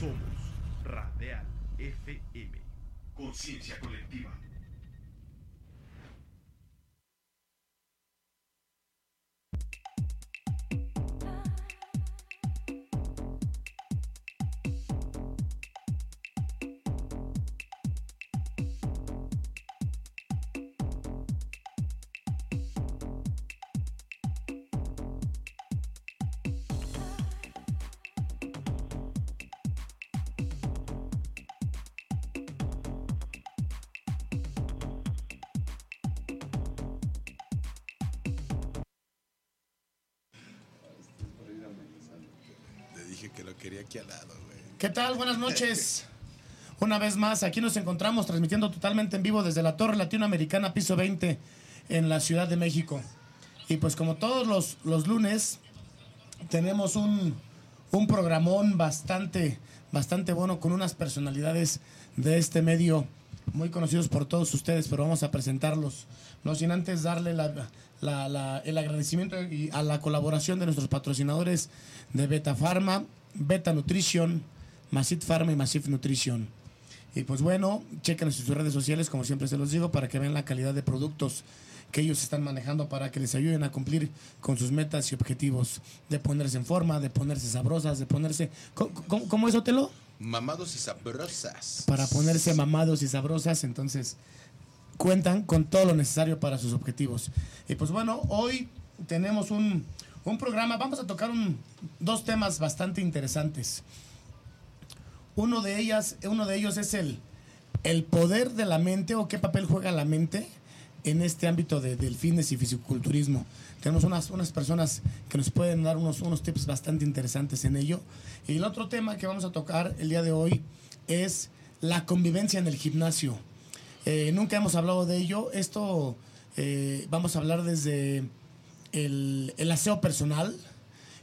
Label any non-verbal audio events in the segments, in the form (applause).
Somos Radial FM. Conciencia colectiva. ¿Qué tal? Buenas noches. Una vez más, aquí nos encontramos transmitiendo totalmente en vivo desde la Torre Latinoamericana, piso 20, en la Ciudad de México. Y pues como todos los, los lunes, tenemos un, un programón bastante, bastante bueno con unas personalidades de este medio muy conocidos por todos ustedes, pero vamos a presentarlos. No sin antes darle el agradecimiento y a la colaboración de nuestros patrocinadores de Beta Pharma, Beta Nutrition, Massive Pharma y Massive Nutrition. Y pues bueno, chequen en sus redes sociales, como siempre se los digo, para que vean la calidad de productos que ellos están manejando para que les ayuden a cumplir con sus metas y objetivos de ponerse en forma, de ponerse sabrosas, de ponerse... ¿Cómo, cómo, cómo es, Otelo? Mamados y sabrosas. Para ponerse mamados y sabrosas, entonces cuentan con todo lo necesario para sus objetivos. Y pues bueno, hoy tenemos un, un programa, vamos a tocar un- dos temas bastante interesantes. Uno de, ellas, uno de ellos es el, el poder de la mente o qué papel juega la mente en este ámbito de, del fitness y fisiculturismo. Tenemos unas, unas personas que nos pueden dar unos, unos tips bastante interesantes en ello. Y el otro tema que vamos a tocar el día de hoy es la convivencia en el gimnasio. Eh, nunca hemos hablado de ello. Esto eh, vamos a hablar desde el, el aseo personal,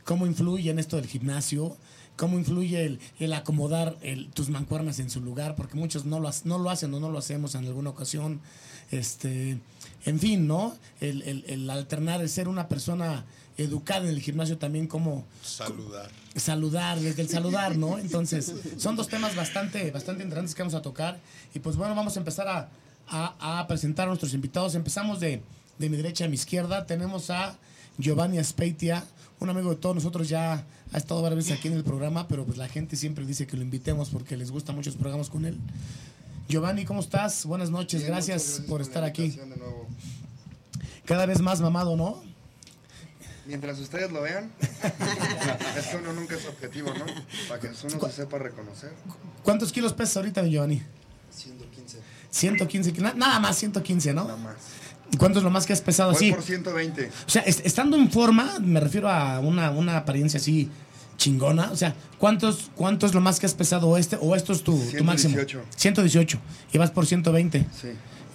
cómo influye en esto del gimnasio, cómo influye el, el acomodar el- tus mancuernas en su lugar, porque muchos no lo, no lo hacen o no lo hacemos en alguna ocasión. Este, en fin, ¿no? El, el- el alternar, el ser una persona educada en el gimnasio también como Saludar. saludar, desde el saludar, ¿no? Entonces, son dos temas bastante, bastante interesantes que vamos a tocar. Y pues bueno, vamos a empezar a, a- a presentar a nuestros invitados. Empezamos de, de mi derecha a mi izquierda. Tenemos a Giovanni Aspeitia, un amigo de todos nosotros, ya ha estado varias veces aquí en el programa, pero pues la gente siempre dice que lo invitemos porque les gustan muchos programas con él. Giovanni, ¿cómo estás? Buenas noches, Bien, gracias, por estar aquí. invitación de nuevo. Cada vez más mamado, ¿no? Mientras ustedes lo vean, (laughs) es que uno nunca es objetivo, ¿no? Para que uno se sepa reconocer. ¿Cuántos kilos pesas ahorita, Giovanni? 115, 115, kilos, nada más 115, ¿no? nada más. ¿Cuánto es lo más que has pesado así? por 120. O sea, est- estando en forma, me refiero a una, una apariencia así chingona. O sea, ¿cuántos, ¿cuánto es lo más que has pesado este o esto es tu, tu máximo? 118. 118. Y vas por 120. Sí.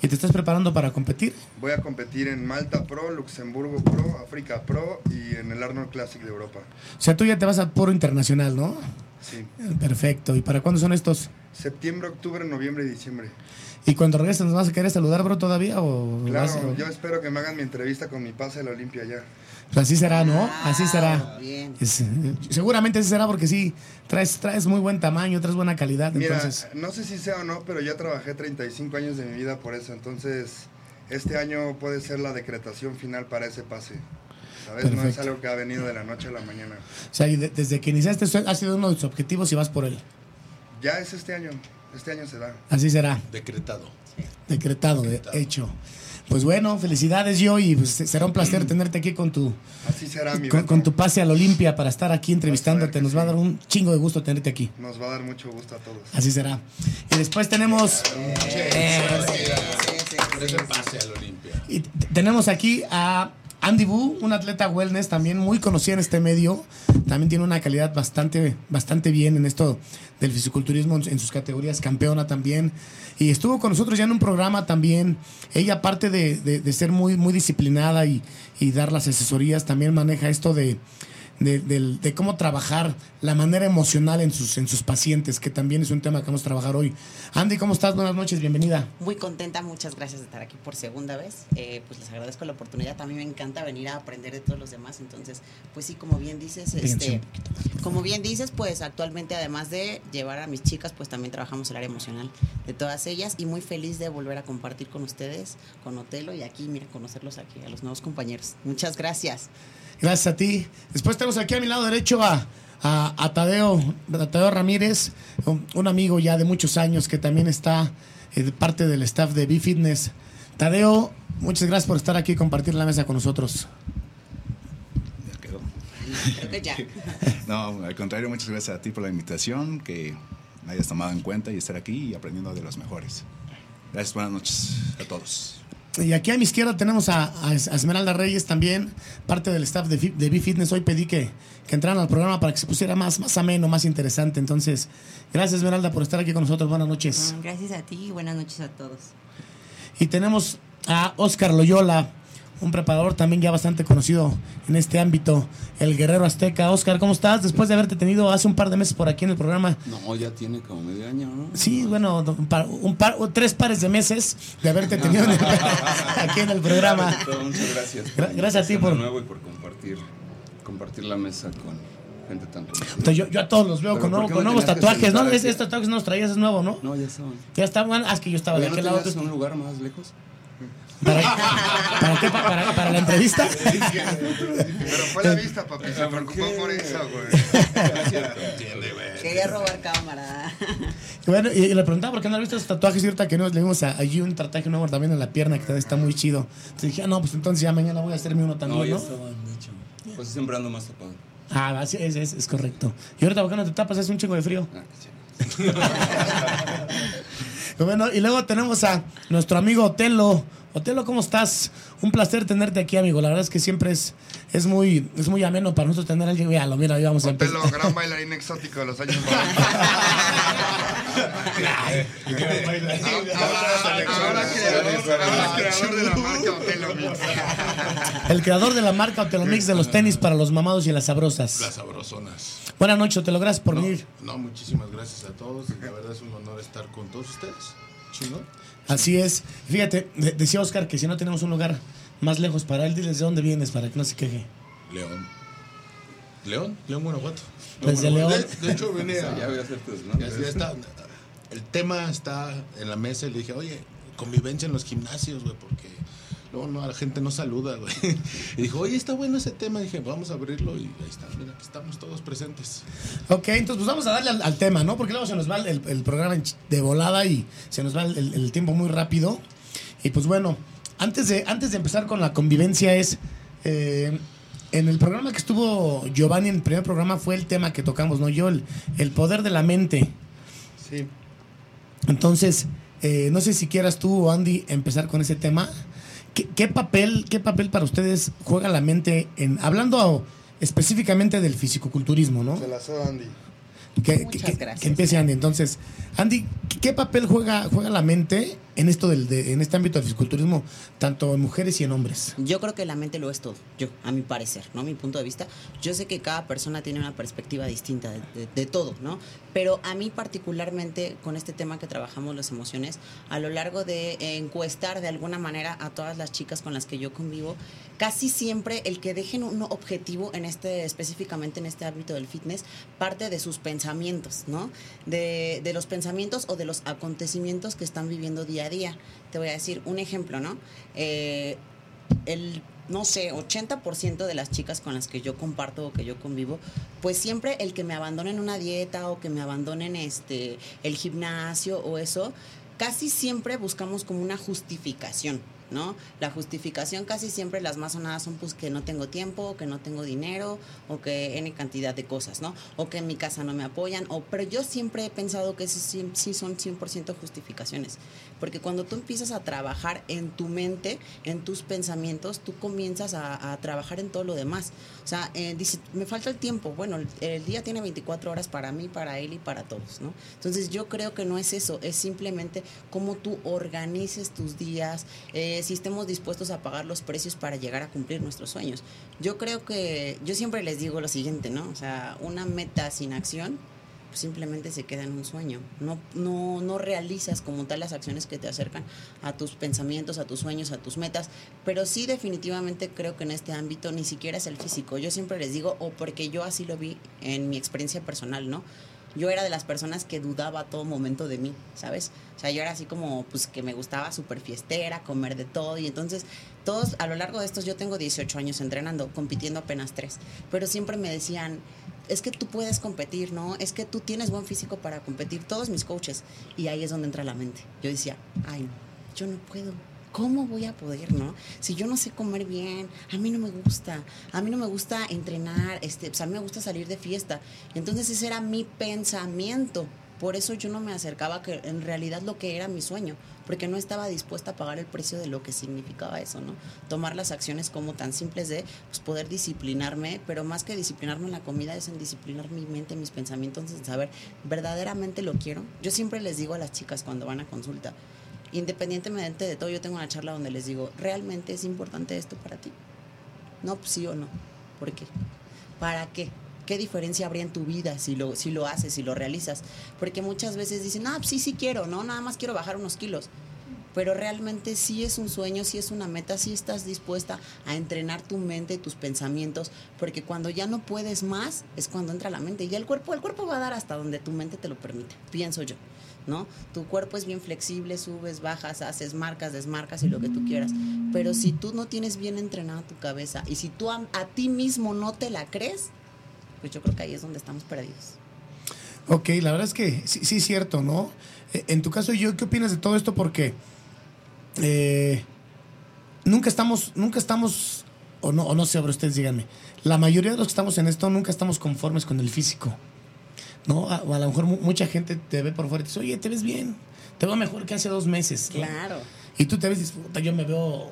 ¿Y te estás preparando para competir? Voy a competir en Malta Pro, Luxemburgo Pro, África Pro y en el Arnold Classic de Europa. O sea, tú ya te vas a puro internacional, ¿no? Sí. Perfecto. ¿Y para cuándo son estos? Septiembre, octubre, noviembre y diciembre. ¿Y cuando regreses nos vas a querer saludar, bro, todavía? ¿O vas- Claro, o- yo espero que me hagan mi entrevista con mi pase a la Olimpia ya. Pues así será, ¿no? Así será. Ah, Bien. Es, eh, seguramente así será porque sí, traes, traes muy buen tamaño, traes buena calidad. Mira, entonces, no sé si sea o no, pero ya trabajé 35 años de mi vida por eso. Entonces, este año puede ser la decretación final para ese pase. ¿Sabes? No es Perfecto. algo que ha venido de la noche a la mañana. o sea, y de- desde que iniciaste ha sido uno de tus objetivos y vas por él. Ya es este año. Este año se da. Así será. Decretado. Decretado, de Decretado. hecho. Pues bueno, felicidades yo y pues, será un placer tenerte aquí con tu, Así será mi con, con tu pase a la Olimpia para estar aquí entrevistándote. Nos va a sí. dar un chingo de gusto tenerte aquí. Nos va a dar mucho gusto a todos. Así será. Y después tenemos Por ese pase al Olimpia. y tenemos aquí a Andy Wu, un atleta wellness también muy conocido en este medio. También tiene una calidad bastante, bastante bien en esto del fisiculturismo en sus categorías, campeona también. Y estuvo con nosotros ya en un programa también. Ella, aparte de, de- ser muy, muy disciplinada y dar las asesorías, también maneja esto de, de, de cómo trabajar la manera emocional en sus, en sus pacientes, que también es un tema que vamos a trabajar hoy. Andy, ¿cómo estás? Buenas noches, bienvenida. Muy contenta, muchas gracias de estar aquí por segunda vez. Eh, pues les agradezco la oportunidad. Mí me encanta venir a aprender de todos los demás. Entonces, pues sí, como bien dices, este, como bien dices, pues actualmente además de llevar a mis chicas, pues también trabajamos el área emocional de todas ellas y muy feliz de volver a compartir con ustedes, con Otelo y aquí, mira, conocerlos aquí, a los nuevos compañeros. Muchas gracias. Gracias a ti. Después tenemos aquí a mi lado derecho a, a, a Tadeo, a Tadeo Ramírez, un, un amigo ya de muchos años que también está eh, parte del staff de B-Fitness. Tadeo, muchas gracias por estar aquí y compartir la mesa con nosotros. Ya quedó. Creo que ya. (laughs) No, al contrario, muchas gracias a ti por la invitación, que me hayas tomado en cuenta y estar aquí y aprendiendo de los mejores. Gracias, buenas noches a todos. Y aquí a mi izquierda tenemos a, a Esmeralda Reyes también, parte del staff de, de B-Fitness. Hoy pedí que, que entraran al programa para que se pusiera más, más ameno, más interesante. Entonces, gracias Esmeralda por estar aquí con nosotros. Buenas noches. Gracias a ti y buenas noches a todos. Y tenemos a Oscar Loyola, un preparador también ya bastante conocido en este ámbito, el guerrero azteca. Oscar, ¿cómo estás? Después de haberte tenido hace un par de meses por aquí en el programa. No, ya tiene como medio año, ¿no? Sí, bueno, un par, un par- o tres pares de meses de haberte tenido en el- (laughs) aquí en el programa. Todo, muchas gracias. Gra- gracias a ti por- De nuevo y por compartir, compartir la mesa con gente tan. Entonces, yo, yo a todos los veo con, ¿por nuevo- con nuevos tatuajes, ¿no? aquí? tatuajes no los traías, es nuevo, ¿no? No, ya estaban. Ya está, bueno, ah, es que yo estaba de ¿Ya no aquel lado. un lugar más lejos? ¿Para, ¿para qué? ¿Para, para- para la entrevista? Pero fue la vista, papi. Se preocupó por eso, güey. Quería robar cámara. Bueno, y, y le preguntaba por qué no has visto esos tatuajes y ahorita que nos le vimos a, allí un tatuaje nuevo también en la pierna que está muy chido. Entonces dije, ah, no, pues entonces ya mañana voy a hacerme uno también, no, ¿no? Pues siempre ando más tapado. Ah, así es, es, es correcto. Y ahorita, ¿por qué no te tapas? Hace un chingo de frío. Ah. (laughs) Bueno, y luego tenemos a nuestro amigo Otelo. Otelo, ¿cómo estás? Un placer tenerte aquí, amigo. La verdad es que siempre es, es, muy, es muy ameno para nosotros tener a alguien. Mira, mira, ahí vamos a Otelo, empezar. gran bailarín exótico de los años 90. Ahora creador, ahora creador de la marca Otelo Mix. El creador de la marca Otelo Mix de los tenis para los mamados y las sabrosas. Las sabrosonas. Buenas noches, Otelo. Gracias por no, venir. no, muchísimas gracias a todos. La verdad es un honor estar con todos ustedes. Chingón. Así es. Fíjate, de- decía Oscar que si no tenemos un lugar más lejos para él, diles de dónde vienes para que no se queje. León. León, León, Guanajuato. Desde León, León. De, de hecho, (laughs) venía. Ya voy a hacer tus nombres. Ya, ya está. El tema está en la mesa y le dije, oye, convivencia en los gimnasios, güey, porque luego no, la gente no saluda, güey. (laughs) Y dijo, oye, está bueno ese tema. dije, vamos a abrirlo y ahí está, mira, aquí estamos todos presentes. Ok, entonces pues vamos a darle al, al tema, ¿no? Porque luego se nos va el, el programa de volada y se nos va el, el- el tiempo muy rápido. Y pues bueno, antes de, antes de empezar con la convivencia es... eh, en el programa que estuvo Giovanni, en el primer programa fue el tema que tocamos, ¿no? Yo, el, el poder de la mente. Sí. Entonces, eh, no sé si quieras tú o Andy empezar con ese tema. ¿Qué, qué papel, ¿Qué papel para ustedes juega la mente en hablando específicamente del fisicoculturismo, ¿no? Se la cedo Andy. Que, Muchas que- gracias. que empiece Andy. Entonces, Andy, ¿qué- ¿qué papel juega, juega la mente en esto del, de- en este ámbito del fisiculturismo, tanto en mujeres y en hombres? Yo creo que la mente lo es todo, yo, a mi parecer, ¿no? Mi punto de vista. Yo sé que cada persona tiene una perspectiva distinta de, todo, ¿no? Pero a mí particularmente con este tema que trabajamos las emociones, a lo largo de encuestar de alguna manera a todas las chicas con las que yo convivo, casi siempre el que dejen un objetivo en este, específicamente en este ámbito del fitness, parte de sus pensamientos, ¿no? De, los pensamientos o de los acontecimientos que están viviendo a día. Te voy a decir un ejemplo, ¿no? Eh, el, no sé, 80% de las chicas con las que yo comparto o que yo convivo, pues siempre el que me abandonen una dieta o que me abandonen este, el gimnasio o eso, casi siempre buscamos como una justificación. ¿No? La justificación casi siempre las más sonadas son pues que no tengo tiempo, que no tengo dinero o que N cantidad de cosas, ¿no? O que en mi casa no me apoyan, o, pero yo siempre he pensado que sí, sí son 100% justificaciones, porque cuando tú empiezas a trabajar en tu mente, en tus pensamientos, tú comienzas a, trabajar en todo lo demás. O sea, eh, dice, me falta el tiempo, bueno, el, día tiene 24 horas para mí, para él y para todos, ¿no? Entonces yo creo que no es eso, es simplemente cómo tú organices tus días, que sí estemos dispuestos a pagar los precios para llegar a cumplir nuestros sueños. Yo creo que, yo siempre les digo lo siguiente, ¿no? O sea, una meta sin acción pues simplemente se queda en un sueño. No, no, no realizas como tal las acciones que te acercan a tus pensamientos, a tus sueños, a tus metas, pero sí definitivamente creo que en este ámbito ni siquiera es el físico. Yo siempre les digo, o porque yo así lo vi en mi experiencia personal, ¿no? Yo era de las personas que dudaba a todo momento de mí, ¿sabes? O sea, yo era así como, pues, que me gustaba súper fiestera, comer de todo. Y entonces, todos, a lo largo de estos, yo tengo 18 años entrenando, compitiendo apenas 3. Pero siempre me decían, es que tú puedes competir, ¿no? Es que tú tienes buen físico para competir. Todos mis coaches. Y ahí es donde entra la mente. Yo decía, ay, yo no puedo. ¿Cómo voy a poder, no? Si yo no sé comer bien, a mí no me gusta, a mí no me gusta entrenar, este, pues a mí me gusta salir de fiesta. Entonces ese era mi pensamiento. Por eso yo no me acercaba que en realidad lo que era mi sueño, porque no estaba dispuesta a pagar el precio de lo que significaba eso, ¿no? Tomar las acciones como tan simples de pues, poder disciplinarme, pero más que disciplinarme en la comida es en disciplinar mi mente, mis pensamientos, en saber verdaderamente lo quiero. Yo siempre les digo a las chicas cuando van a consulta, independientemente de todo, yo tengo una charla donde les digo, ¿realmente es importante esto para ti? No, pues sí o no. ¿Por qué? ¿Para qué? ¿Qué diferencia habría en tu vida si lo, si lo haces, si lo realizas? Porque muchas veces dicen, ah, sí, sí quiero, ¿no? Nada más quiero bajar unos kilos. Pero realmente sí es un sueño, sí es una meta, sí estás dispuesta a entrenar tu mente, tus pensamientos, porque cuando ya no puedes más es cuando entra la mente. Y el cuerpo, el cuerpo va a dar hasta donde tu mente te lo permite, pienso yo. ¿No? Tu cuerpo es bien flexible, subes, bajas, haces marcas, desmarcas y lo que tú quieras. Pero si tú no tienes bien entrenada tu cabeza y si tú a, ti mismo no te la crees, pues yo creo que ahí es donde estamos perdidos. Ok, la verdad es que sí, es cierto, ¿no? Eh, en tu caso, yo, ¿qué opinas de todo esto? Porque eh, nunca estamos, nunca estamos, o no, o no sé, pero ustedes díganme, la mayoría de los que estamos en esto nunca estamos conformes con el físico. ¿No? A, o a lo mejor mucha gente te ve por fuera y te dice, oye, te ves bien, te veo mejor que hace dos meses. Claro. Y tú te ves y dices, puta, yo me veo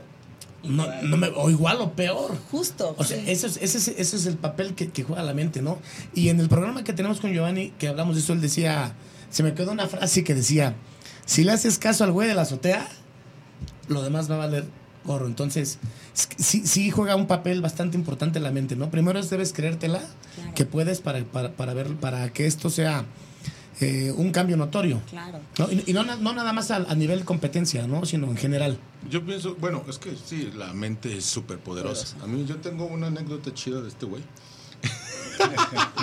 no, no me, o igual o peor. Justo. O sea, ese, es, ese, es, ese, es, el papel que, que, juega la mente, ¿no? Y en el programa que tenemos con Giovanni, que hablamos de eso, él decía, se me quedó una frase que decía, si le haces caso al güey de la azotea, lo demás va a valer gorro. Entonces, sí, sí juega un papel bastante importante en la mente, ¿no? Primero debes creértela, que puedes para, para, para, ver, para que esto sea eh, un cambio notorio. Claro. Y, no, no, nada más a, nivel competencia, ¿no? Sino en general. Yo pienso, bueno, es que sí, la mente es súper poderosa. A mí yo tengo una anécdota chida de este güey.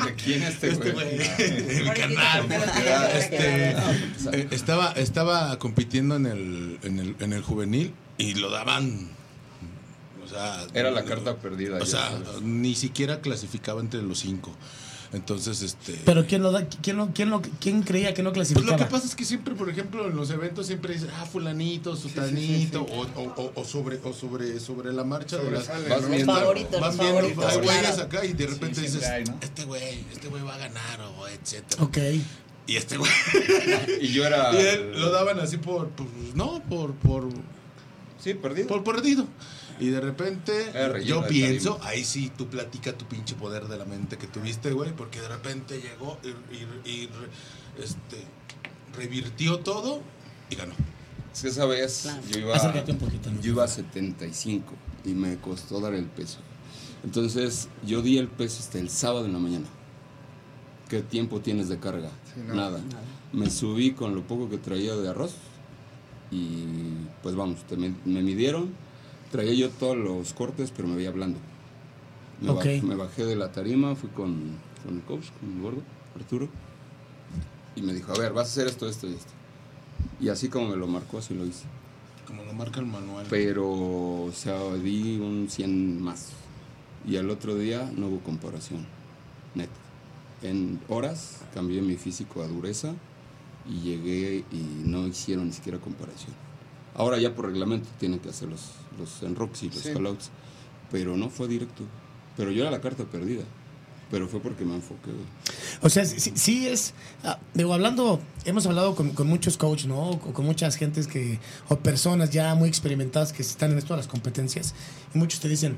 ¿De quién este, este güey? (laughs) mi canal. Este, eh, estaba, estaba compitiendo en el, en, el, en el juvenil y lo daban o sea, era la carta perdida. O sea, ni siquiera clasificaba entre los cinco. Entonces, este. Pero quién lo da, quién lo, quién lo, quién creía que no clasificaba. Pues lo que pasa es que siempre, por ejemplo, en los eventos siempre dice, ah, fulanito, sutanito, O, o, o, sobre, o sobre, sobre la marcha de las. Vas viendo, favoritos, vas viendo, hay güeyes acá y de repente dices, este güey, este güey va a ganar, o etcétera. Ok. Y este güey. (laughs) y yo era. Y él, lo daban así por, por no, por, por. Sí, perdido. Por perdido. Y de repente, yo pienso, ahí sí, tú platica tu pinche poder de la mente que tuviste, güey, porque de repente llegó y, este, revirtió todo y ganó. Es que esa vez yo, iba, yo iba a 75 y me costó dar el peso. Entonces yo di el peso hasta el sábado en la mañana. ¿Qué tiempo tienes de carga? nada. Me subí con lo poco que traía de arroz y pues vamos, me midieron Traía yo todos los cortes, pero me veía hablando. Me, bajé, me bajé de la tarima, fui con, con el coach, con el gordo, Arturo, y me dijo, a ver, vas a hacer esto, esto y esto. Y así como me lo marcó, así lo hice. Como lo marca el manual. Pero, o sea, di un 100 más. Y al otro día no hubo comparación, neta. En horas cambié mi físico a dureza y llegué y no hicieron ni siquiera comparación. Ahora ya por reglamento tienen que hacer los, enrocks y los callouts, pero no fue directo. Pero yo era la carta perdida, pero fue porque me enfoqué. O sea, sí, es, ah, digo, hablando, hemos hablado con, muchos coaches, ¿no? O con muchas gentes que, o personas ya muy experimentadas que están en esto de las competencias, y muchos te dicen,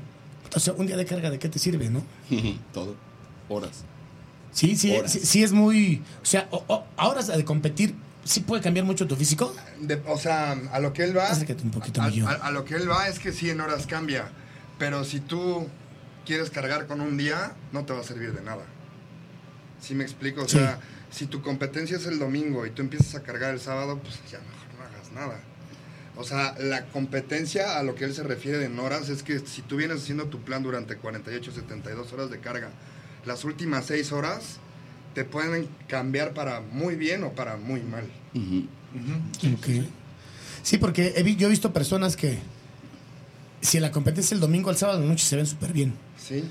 o sea, un día de carga, ¿de qué te sirve, no? (laughs) Todo, horas. Sí, sí, sí, sí, es muy, o sea, horas de competir ¿sí puede cambiar mucho tu físico? o sea, a lo que él va. Acércate un poquito, a, a, lo que él va es que sí, en horas cambia. Pero si tú quieres cargar con un día, no te va a servir de nada. ¿Sí me explico? O sea, si tu competencia es el domingo y tú empiezas a cargar el sábado, pues ya mejor no hagas nada. O sea, la competencia a lo que él se refiere en horas es que si tú vienes haciendo tu plan durante 48, 72 horas de carga, las últimas 6 horas te pueden cambiar para muy bien o para muy mal. Sí, porque yo he visto personas que si la competencia el domingo al sábado de noche se ven súper bien. Sí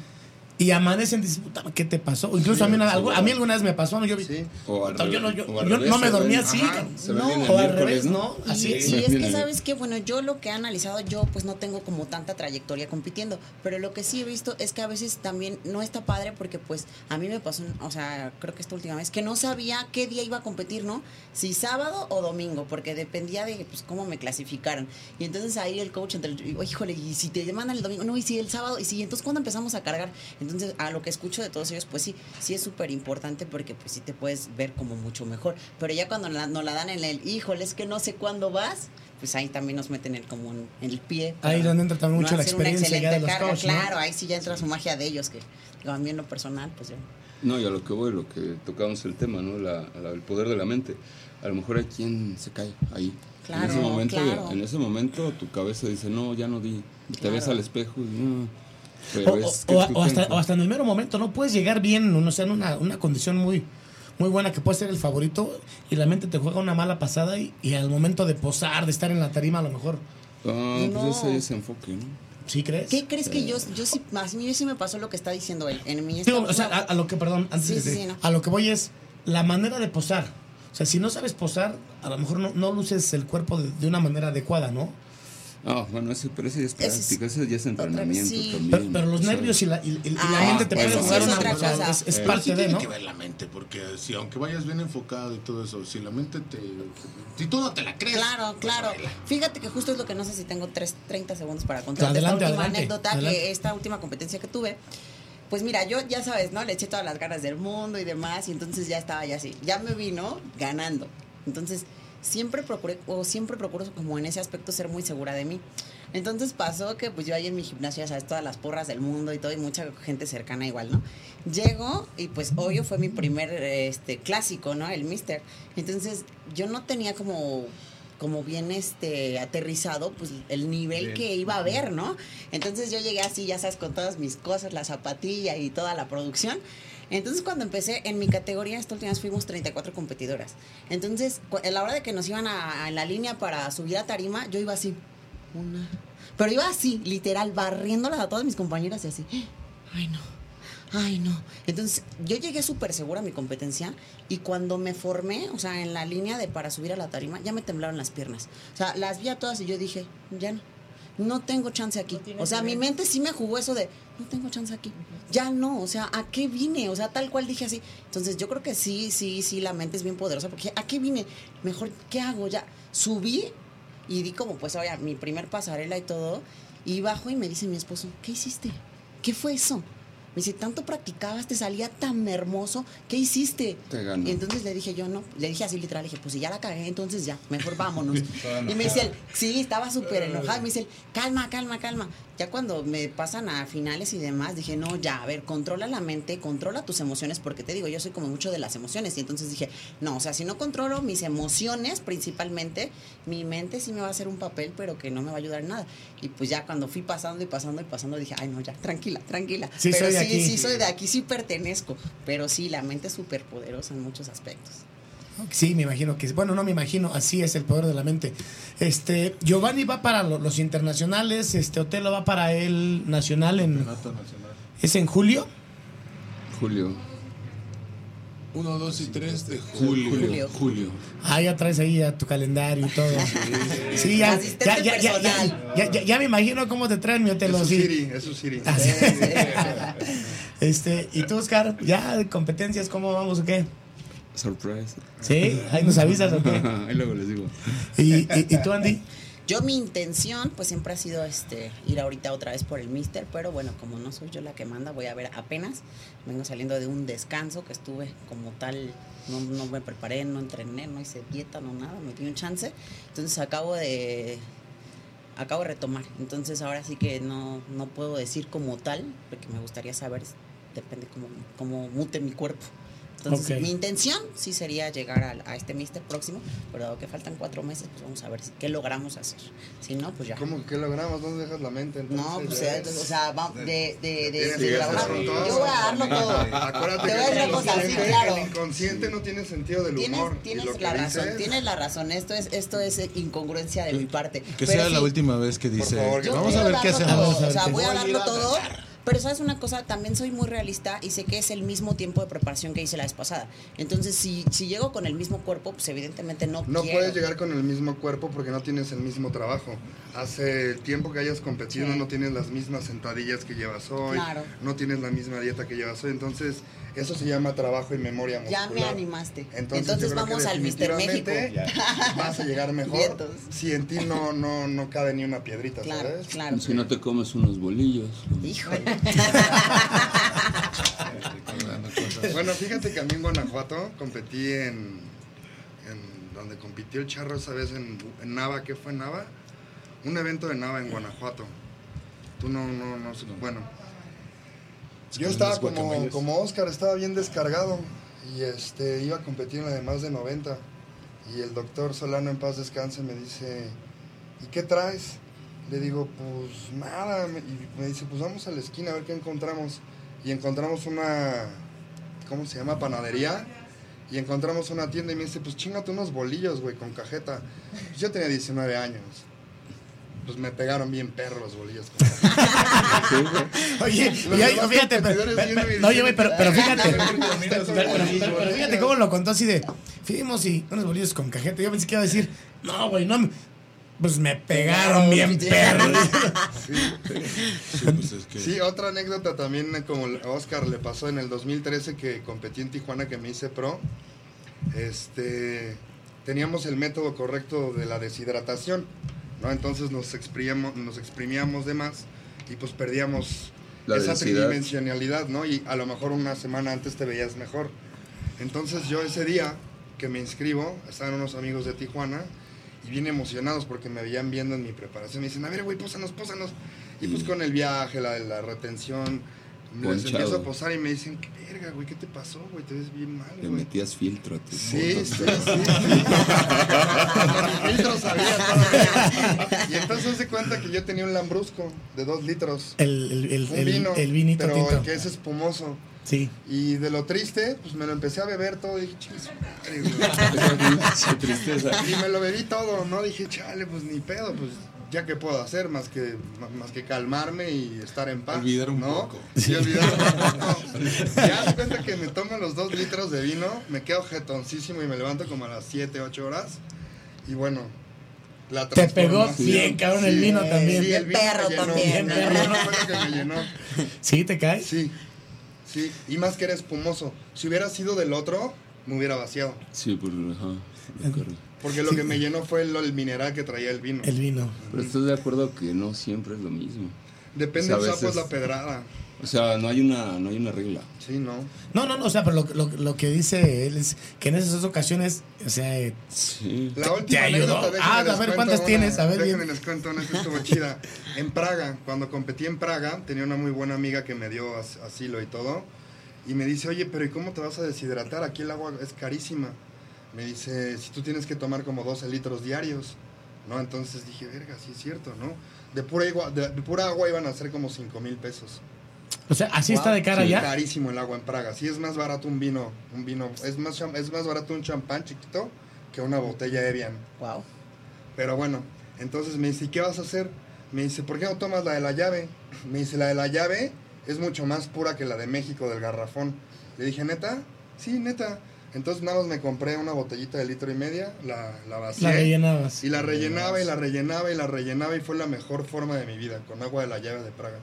y amanecen y dicen, puta, ¿qué te pasó? O incluso a, mí, a mí alguna vez me pasó, ¿no? Yo, sí. o yo, no, yo, no me dormía así. no, o al revés, ¿no? Así. Sí, es que sabes que, bueno, yo lo que he analizado, yo pues no tengo como tanta trayectoria compitiendo, pero lo que sí he visto es que a veces también no está padre porque pues a mí me pasó, o sea, creo que esta última vez, que no sabía qué día iba a competir, ¿no? Si sábado o domingo, porque dependía de pues cómo me clasificaran. Y entonces ahí el coach, entre, híjole, y si te mandan el domingo, no, y si el sábado, y si entonces cuando empezamos a cargar, entonces, a lo que escucho de todos ellos, pues sí, sí es súper importante porque pues sí te puedes ver como mucho mejor. Pero ya cuando nos la dan en el, híjole, es que no sé cuándo vas, pues ahí también nos meten el, como en, el pie. Ahí donde entra también mucho la experiencia ya de los carga, Claro, ahí sí ya entra su magia de ellos, que digo, a mí en lo personal, pues yo. No, y a lo que voy, lo que tocamos el tema, ¿no? La, el poder de la mente. A lo mejor hay quien se cae ahí. Claro, en ese momento, en ese momento tu cabeza dice, no, ya no di. Te ves al espejo y no o, hasta, en el mero momento, ¿no? Puedes llegar bien, o sea, en una, una condición muy, muy buena que puede ser el favorito y la mente te juega una mala pasada y, al momento de posar, de estar en la tarima, a lo mejor. Ah, pues ese, ese enfoque, ¿no? ¿Sí crees? ¿Qué crees que yo, yo sí, a mí sí me pasó lo que está diciendo él? En mi o sea, a, lo que, perdón, antes de, a lo que voy es la manera de posar. O sea, si no sabes posar, a lo mejor no, no luces el cuerpo de, de una manera adecuada, ¿no? Ah, bueno, ese, pero ese ya es práctica, ese ya es entrenamiento también. Pero, los nervios y la, y, la ah, mente te pueden jugar una cosa. Es, es parte de, ¿no? Tiene que ver la mente, porque si aunque vayas bien enfocado y todo eso, si la mente te... Si tú no te la crees... Claro, pues, claro. Fíjate que justo es lo que no sé si tengo 3, 30 segundos para contar. Adelante, esta última anécdota, que esta última competencia que tuve pues mira, yo ya sabes, ¿no? Le eché todas las ganas del mundo y demás, y entonces ya estaba ya así. Ya me vino ganando. Entonces, siempre procuré, o siempre procuro como en ese aspecto ser muy segura de mí. Entonces pasó que pues yo ahí en mi gimnasio, ya sabes, todas las porras del mundo y todo, y mucha gente cercana igual, ¿no? Llego y pues obvio fue mi primer este, clásico, ¿no? El Mister. Entonces yo no tenía como como bien este aterrizado pues el nivel que iba a haber, ¿no? Entonces yo llegué así, ya sabes, con todas mis cosas, la zapatilla y toda la producción. Entonces, cuando empecé en mi categoría, esta última vez fuimos 34 competidoras. Entonces, a la hora de que nos iban a, la línea para subir a tarima, yo iba así, una. Pero iba así, literal, barriéndolas a todas mis compañeras y así. Ay, no. Ay, no. Entonces, yo llegué súper segura a mi competencia y cuando me formé, o sea, en la línea de para subir a la tarima, ya me temblaron las piernas. O sea, las vi a todas y yo dije, ya no no tengo chance aquí. o sea, mi mente sí me jugó eso de, no tengo chance aquí. Ya no, o sea, ¿a qué vine? O sea, tal cual dije así. Entonces, yo creo que sí, sí, sí, la mente es bien poderosa porque ¿a qué vine? Mejor, ¿qué hago? Ya subí y di como, pues, oye, mi primer pasarela y todo. Y bajo y me dice mi esposo, ¿qué hiciste? ¿Qué fue eso? Me dice, tanto practicabas, te salía tan hermoso, ¿qué hiciste? Y entonces le dije yo, no, le dije así literal, le dije, pues si ya la cagué, entonces ya, mejor vámonos. (laughs) y me dice, sí, estaba súper enojado, me dice, calma, calma, calma. Ya cuando me pasan a finales y demás, dije, no, ya, a ver, controla la mente, controla tus emociones, porque te digo, yo soy como mucho de las emociones. Y entonces dije, no, o sea, si no controlo mis emociones principalmente, mi mente sí me va a hacer un papel, pero que no me va a ayudar en nada. Y pues ya cuando fui pasando y pasando y pasando, dije, ay, no, ya, tranquila, tranquila. Sí, pero soy de aquí. sí, soy de aquí, sí pertenezco. Pero sí, la mente es súper poderosa en muchos aspectos. Sí, me imagino que, bueno, no me imagino, así es el poder de la mente. Este, Giovanni va para los internacionales, este Otelo va para el nacional en ¿Es en julio? Julio. 1, 2 y 3 de julio. julio. Ah, ya traes ahí a tu calendario y todo. Sí, ya, ya, ya, ya, ya, me imagino cómo te traen mi hotel. Es Siri, es Siri. (laughs) este, ¿y tú, Oscar? ¿Ya competencias cómo vamos o qué? Surprise. ¿Sí? Ahí nos avisas o qué. (laughs) Ahí luego les digo. ¿Y, y, tú, Andy? Yo mi intención pues siempre ha sido este ir ahorita otra vez por el Mister, pero bueno, como no soy yo la que manda, voy a ver apenas. Vengo saliendo de un descanso que estuve como tal, no, no me preparé, no entrené, no hice dieta, no nada, me di un chance. Entonces acabo de acabo de retomar. Entonces ahora sí que no, no puedo decir como tal, porque me gustaría saber, depende cómo, cómo mute mi cuerpo. Entonces, mi intención sí sería llegar a, a, este Mister próximo, pero dado que faltan cuatro meses, pues vamos a ver si, qué logramos hacer. Si no, pues ya. ¿Cómo que logramos? ¿Dónde dejas la mente? Entonces, no, pues, ya, o sea, va, de, de, de, de trabajar. Yo voy a darlo todo. Acuérdate Te voy a decir cosas así, claro. El inconsciente no tiene sentido del humor. Tienes, tienes la razón, tienes la razón. Esto es, esto es incongruencia de mi parte. Que sea la última vez que dice, vamos a ver qué hacemos. O sea, voy a darlo todo. Pero sabes una cosa, también soy muy realista y sé que es el mismo tiempo de preparación que hice la vez pasada. Entonces, si, si llego con el mismo cuerpo, pues evidentemente no No quiero. puedes llegar con el mismo cuerpo porque no tienes el mismo trabajo. Hace el tiempo que hayas competido sí. no tienes las mismas sentadillas que llevas hoy, claro. no tienes la misma dieta que llevas hoy. Entonces, eso se llama trabajo y memoria muscular. Ya me animaste. Entonces, Entonces vamos al Mister México. Vas a llegar mejor Vientos. si en ti no, no, no cabe ni una piedrita, claro, ¿sabes? Claro. Si no te comes unos bolillos. Híjole. (laughs) bueno, fíjate que a mí en Guanajuato competí en, en donde compitió el charro esa vez en, en Nava, ¿qué fue Nava? Un evento de Nava en Guanajuato. Tú no, no, no, bueno. Yo estaba como, como Oscar, estaba bien descargado y este, iba a competir en la de más de 90. Y el doctor Solano en paz descanse me dice, ¿y qué traes? Le digo, pues nada. Y me dice, pues vamos a la esquina a ver qué encontramos. Y encontramos una, ¿cómo se llama? Panadería. Y encontramos una tienda y me dice, pues chingate unos bolillos, güey, con cajeta. Pues yo tenía 19 años. Pues me pegaron bien perros los bolillos. (laughs) oye, fíjate, pero, pero, oye, güey, (laughs) pero, pero fíjate, pero, pero, fíjate cómo lo contó así de, fuimos y unos bolillos con cajeta. Yo pensé que iba a decir, no, güey, no, pues me pegaron bien perros. (laughs) Sí. Sí, pues es que... sí, otra anécdota también, como Oscar le pasó en el 2013 que competí en Tijuana, que me hice pro. Este, teníamos el método correcto de la deshidratación, ¿no? Entonces nos exprimíamos, nos exprimíamos de más y pues perdíamos La esa densidad. tridimensionalidad, ¿no? Y a lo mejor una semana antes te veías mejor. Entonces yo ese día que me inscribo, estaban unos amigos de Tijuana y bien emocionados porque me veían viendo en mi preparación. Me dicen, a ver, güey, pósanos, pósanos. Y pues con el viaje, la, la retención, les Ponchado. empiezo a posar y me dicen, qué verga, güey, ¿qué te pasó, güey? Te ves bien mal, Le güey. metías filtro a tus Sí, fotos, sí, pero- sí, sí. Los filtros sabía todavía. Y entonces se cuenta que yo tenía un lambrusco de dos litros. El, el, el, Un el, vino, el vinito pero tinto. el que es espumoso. Sí. Y de lo triste, pues me lo empecé a beber todo y dije, "Chingue su madre, güey". (laughs) Qué tristeza. Y me lo bebí todo, ¿no? Dije, chale, pues ni pedo, pues ya que puedo hacer más que más que calmarme y estar en paz. Olvidar un ¿no? poco. Sí, olvidar un poco. (laughs) Ya me cuenta que me tomo los dos litros de vino, me quedo jetoncísimo y me levanto como a las 7, 8 horas. Y bueno, la Te pegó bien, cabrón, el vino también. Sí, el vino Perro me llenó, también. El vino fue lo que me llenó. ¿Sí te caes? Sí, sí. Y más que era espumoso. Si hubiera sido del otro, me hubiera vaciado. Sí, por, ajá, de acuerdo. Porque lo Sí. que me llenó fue el, el mineral que traía el vino. El vino. Pero estás de acuerdo que no siempre es lo mismo. Depende O del sea, sapo es la pedrada. O sea, no hay una, no hay una regla. Sí, ¿no? No, no, no, o sea, pero lo, lo, lo que dice él es que en esas dos ocasiones, o sea, eh, Sí. La Te- última te ayudó. Ah, a ver, ¿cuántas una, tienes? A ver, déjenme bien. les cuento una, esta estuvo (laughs) chida. En Praga, cuando competí en Praga, tenía una muy buena amiga que me dio as- asilo y todo. Y me dice, oye, pero ¿y cómo te vas a deshidratar? Aquí el agua es carísima. Me dice, si tú tienes que tomar como 12 litros diarios. ¿No? Entonces dije, verga, sí es cierto, ¿no? De pura, agua, de, de pura agua iban a ser como 5 mil pesos. o sea, así está de cara Sí, ya. Carísimo el agua en Praga. Sí es más barato un vino, un vino, es más, es más barato un champán chiquito que una botella Evian. Wow. Pero bueno, entonces me dice, ¿y qué vas a hacer? Me dice, ¿por qué no tomas la de la llave? Me dice, la de la llave es mucho más pura que la de México del garrafón. Le dije, ¿neta? Sí, neta. Entonces nada más me compré una botellita de litro y media, la, la vacié. La rellenabas. Y la rellenaba y la rellenaba y la rellenaba y fue la mejor forma de mi vida, con agua de la llave de Praga.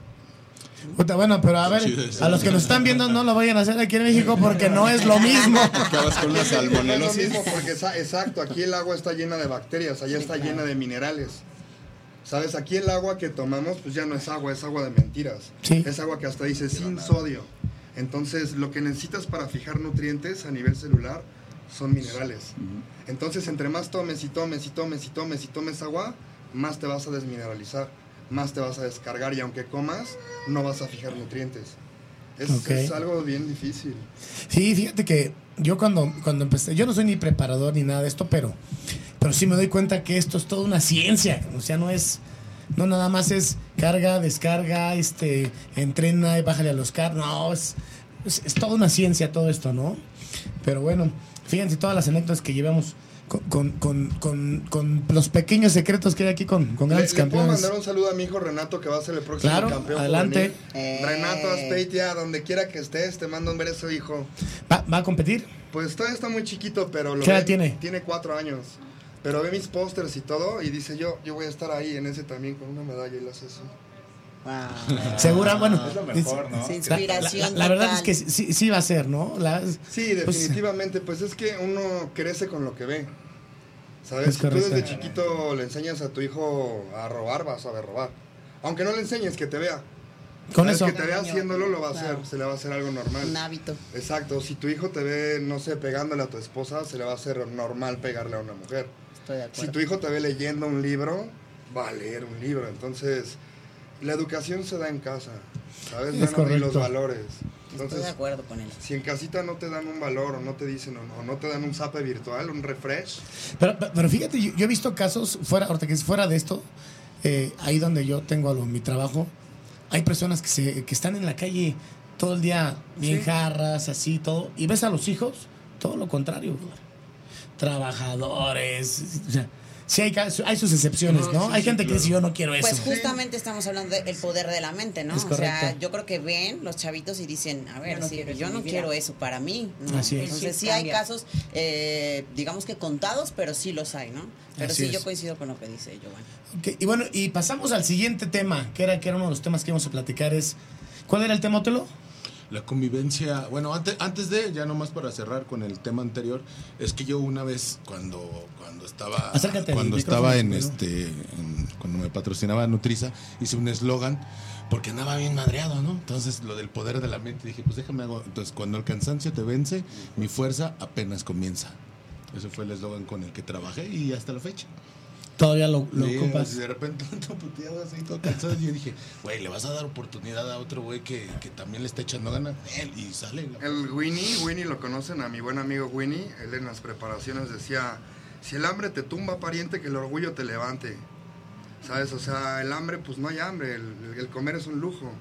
Puta, bueno, pero a ver, a los que nos están viendo no lo vayan a hacer aquí en México porque no es lo (laughs) mismo. Acabas con una No es lo salmonelosis. mismo porque, exacto, aquí el agua está llena de bacterias, allá está llena de minerales. ¿Sabes? Aquí el agua que tomamos, pues ya no es agua, es agua de mentiras. Sí. Es agua que hasta dice sin sodio. Entonces, lo que necesitas para fijar nutrientes a nivel celular son minerales. Entonces, entre más tomes y tomes y tomes y tomes y tomes agua, más te vas a desmineralizar, más te vas a descargar y aunque comas, no vas a fijar nutrientes. Es, es algo bien difícil. Sí, fíjate que yo cuando, cuando empecé, yo no soy ni preparador ni nada de esto, pero, pero sí me doy cuenta que esto es toda una ciencia. O sea, no es, no nada más es carga, descarga, este, entrena y bájale a los car. No, es, es, es toda una ciencia todo esto, ¿no? Pero bueno, fíjense todas las anécdotas que llevamos con, con, con, con, con los pequeños secretos que hay aquí con, Le, grandes le puedo campeones. mandar un saludo a mi hijo Renato, que va a ser el próximo Claro, campeón. adelante. Renato Aspeitia, donde quiera que estés, te mando un beso, hijo. ¿Va, va a competir? Pues todavía está muy chiquito, pero lo ¿Qué edad tiene? Tiene cuatro años. Pero ve mis pósters y todo y dice yo, yo voy a estar ahí en ese también con una medalla y lo hace así. Segura, bueno. Es lo mejor, ¿no? Sí, La, la- inspiración la- la verdad es que sí, sí va a ser, ¿no? La- Sí, pues, definitivamente, pues es que uno crece con lo que ve. ¿Sabes? Es si tú desde chiquito le enseñas a tu hijo a robar, vas a saber robar. Aunque no le enseñes, que te vea. con eso. Que te vea haciéndolo, lo va a hacer, Claro. se le va a hacer algo normal. Un hábito. Exacto, si tu hijo te ve, no sé, pegándole a tu esposa, se le va a hacer normal pegarle a una mujer. Estoy de Si acuerdo. tu hijo te ve leyendo un libro, va a leer un libro. Entonces, la educación se da en casa, ¿sabes? Es Bueno, y los valores. Estoy de Entonces, acuerdo con él. si en casita no te dan un valor o no te dicen o no, o no te dan un zape virtual, un refresh, Pero, pero fíjate, yo, yo he visto casos fuera, ahorita que es fuera de esto, eh, ahí donde yo tengo lo- mi trabajo, hay personas que, se, que están en la calle todo el día bien Sí. jarras, así, todo, y ves a los hijos, todo lo contrario, brother. Trabajadores, o sea, sí hay, ca- hay sus excepciones, No, ¿no? sí, hay sí, gente que dice yo no quiero eso. Pues justamente estamos hablando del poder de la mente, ¿no? Es o sea, yo creo que ven los chavitos y dicen, a ver, Yo no sí, quiero eso yo no quiero eso para mí. ¿no? Así es. Entonces Sí, sí hay casos, eh, digamos que contados, pero sí los hay, ¿no? Pero Así sí, yo coincido con lo que dice Giovanni. Y bueno, y pasamos al siguiente tema, que era, que era uno de los temas que íbamos a platicar, es, ¿cuál era el tema, Otelo? La convivencia, bueno, antes, antes de, ya nomás para cerrar con el tema anterior, es que yo una vez cuando, cuando estaba Acércate cuando estaba en este en- cuando me patrocinaba Nutriza, hice un eslogan porque andaba bien madreado, ¿no? Entonces lo del poder de la mente dije, pues déjame hago. Entonces cuando el cansancio te vence, mi fuerza apenas comienza. Ese fue el eslogan con el que trabajé y hasta la fecha. Todavía lo, lo Sí, ocupas. así de repente (laughs) puteado así todo cansado. Y yo dije, güey, le vas a dar oportunidad a otro güey que, que también le está echando ganas. Él, y sale. la- El Winnie, Winnie lo conocen a mi buen amigo Winnie, él en las preparaciones decía, si el hambre te tumba pariente, que el orgullo te levante. ¿Sabes? O sea, el hambre, pues no hay hambre, el, el comer es un lujo.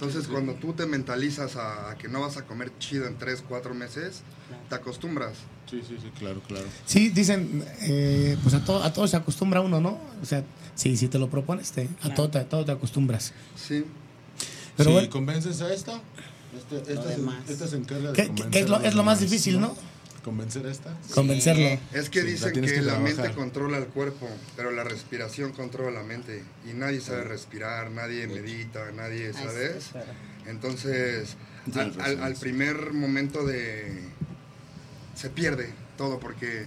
Entonces, cuando tú te mentalizas a, a que no vas a comer chido en 3, 4 meses, te acostumbras. Sí, sí, sí, claro, claro. Sí, dicen, eh, pues a todo, a todo se acostumbra uno, ¿no? O sea, sí, si te lo propones, te, a, todo, te, a todo te acostumbras. Sí. Pero si bueno, convences a esta, este- esta, se, esta se encarga de ¿qué- es lo, es lo más difícil, ¿no? Convencer a esta. Convencerlo. Es que Sí, dicen que, que la trabajar. mente controla el cuerpo, pero la respiración controla la mente. Y nadie sabe respirar, nadie medita, nadie, ¿sabes? Entonces, al, al- primer momento de... se pierde todo porque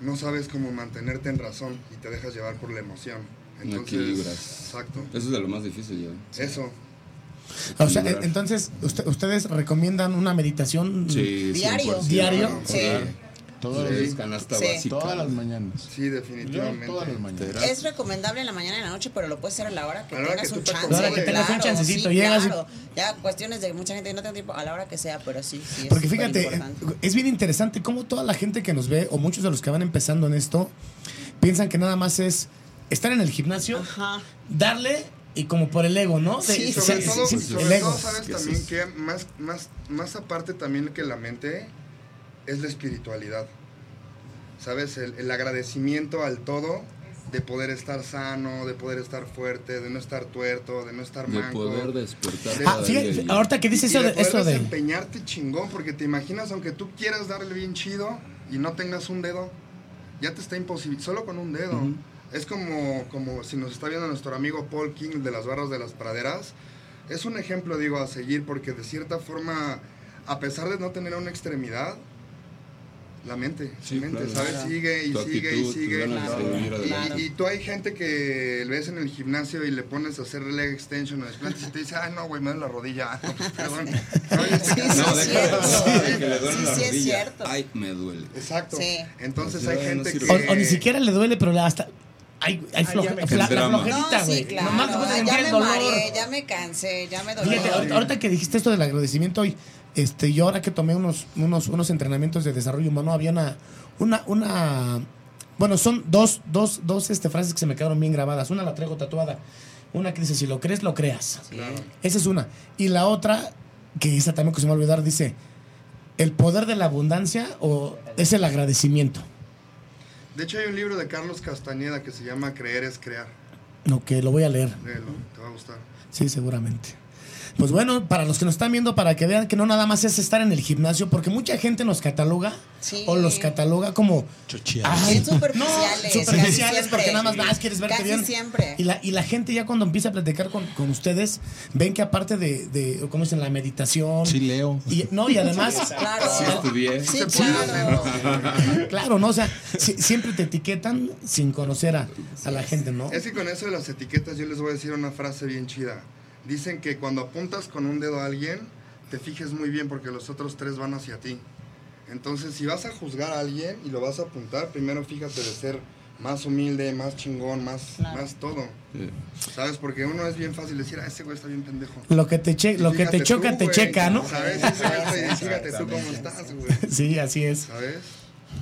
no sabes cómo mantenerte en razón y te dejas llevar por la emoción. No Entonces, equilibras. exacto. Eso es de lo más difícil, yo. Eso. O sea, Equilibrar. entonces, usted- ¿ustedes recomiendan una meditación? Sí, Diario. 100%. ¿Diario? Sí. Todas, Sí, las- canasta Sí. básica. todas las mañanas. Sí, Yo definitivamente. todas las mañanas. Es recomendable en la mañana y en la noche, pero lo puedes hacer a la hora que A la hora tengas que un tú te chance. acomodes. A la hora que tengas un chancecito, sí, llegas y- claro. Ya cuestiones de mucha gente que no tiene tiempo, a la hora que sea, pero sí, sí. es Porque fíjate, superimportante. es bien interesante cómo toda la gente que nos ve, o muchos de los que van empezando en esto, piensan que nada más es estar en el gimnasio, Ajá. darle y como por el ego, ¿no? De- Sí, Sobre sí, todo, sí, sobre el ego. todo sabes Que también sí. que más, más, más aparte también que la mente es la espiritualidad. ¿Sabes? El, el agradecimiento al todo de poder estar sano, de poder estar fuerte, de no estar tuerto, de no estar De manco. poder despertar. De- Ah, fíjate, ahorita que dices y eso de de, eso poder de... desempeñarte chingón, porque te imaginas, aunque tú quieras darle bien chido y no tengas un dedo, ya te está imposible, solo con un dedo. Ujú. Es como, como si nos está viendo nuestro amigo Paul King de las barras de las praderas. Es un ejemplo, digo, a seguir, porque de cierta forma, a pesar de no tener una extremidad, La mente, Sí, mente, claro. ¿sabes? Sigue y Tu sigue actitud, y sigue. Y-. Y, y tú hay gente que ves en el gimnasio y le pones a hacer leg extension o desplantes y te dice, ay no, güey, me duele la rodilla. No, pues, (laughs) perdón. Sí, sí, No, es déjalo, cierto. sí, que le duele Sí, la sí, es rodilla. cierto. Ay, me duele. Exacto. Sí. Entonces hay no gente que... O, o ni siquiera le duele, pero le hasta. Hay, hay floje- cansé. la flojerita, No, sí, claro. Nomás ya me dolor. mareé, ya me cansé, ya me dolió. Fíjate, ahorita, ahorita que dijiste esto del agradecimiento hoy, este, yo ahora que tomé unos, unos, unos entrenamientos de desarrollo humano, había una, una, una, bueno, son dos, dos, dos este, frases que se me quedaron bien grabadas. Una la traigo tatuada. Una que dice, si lo crees, lo creas. Esa es una. Y la otra, que esa también que se me va a olvidar, dice, el poder de la abundancia o es el agradecimiento. De hecho hay un libro de Carlos Castañeda que se llama Creer es crear. No, que lo voy a leer. Léelo, te va a gustar. Sí, seguramente. Pues bueno, para los que nos están viendo, para que vean que no nada más es estar en el gimnasio, porque mucha gente nos cataloga Sí. o los cataloga como superficiales, no, superficiales porque nada más vas, quieres verte Casi bien. siempre. Y la, y la gente ya cuando empieza a platicar con, con ustedes, ven que aparte de, de ¿cómo dicen? La meditación. Sí, leo. Y, no, y además, Claro. Sí estudié. Sí, claro. claro, ¿no? O sea, si- siempre te etiquetan sin conocer a, a la gente, ¿no? Es que con eso de las etiquetas yo les voy a decir una frase bien chida. Dicen que cuando apuntas con un dedo a alguien, te fijes muy bien porque los otros tres van hacia ti. Entonces, si vas a juzgar a alguien y lo vas a apuntar, primero fíjate de ser más humilde, más chingón, más, Claro. más todo. ¿Sabes? Porque uno es bien fácil decir, ah, ese güey está bien pendejo. Lo que te, che- lo que te choca, tú, te güey, checa, ¿no? ¿Sabes? Ese güey está bien, fíjate tú cómo estás, güey. (laughs) Sí, así es. ¿Sabes?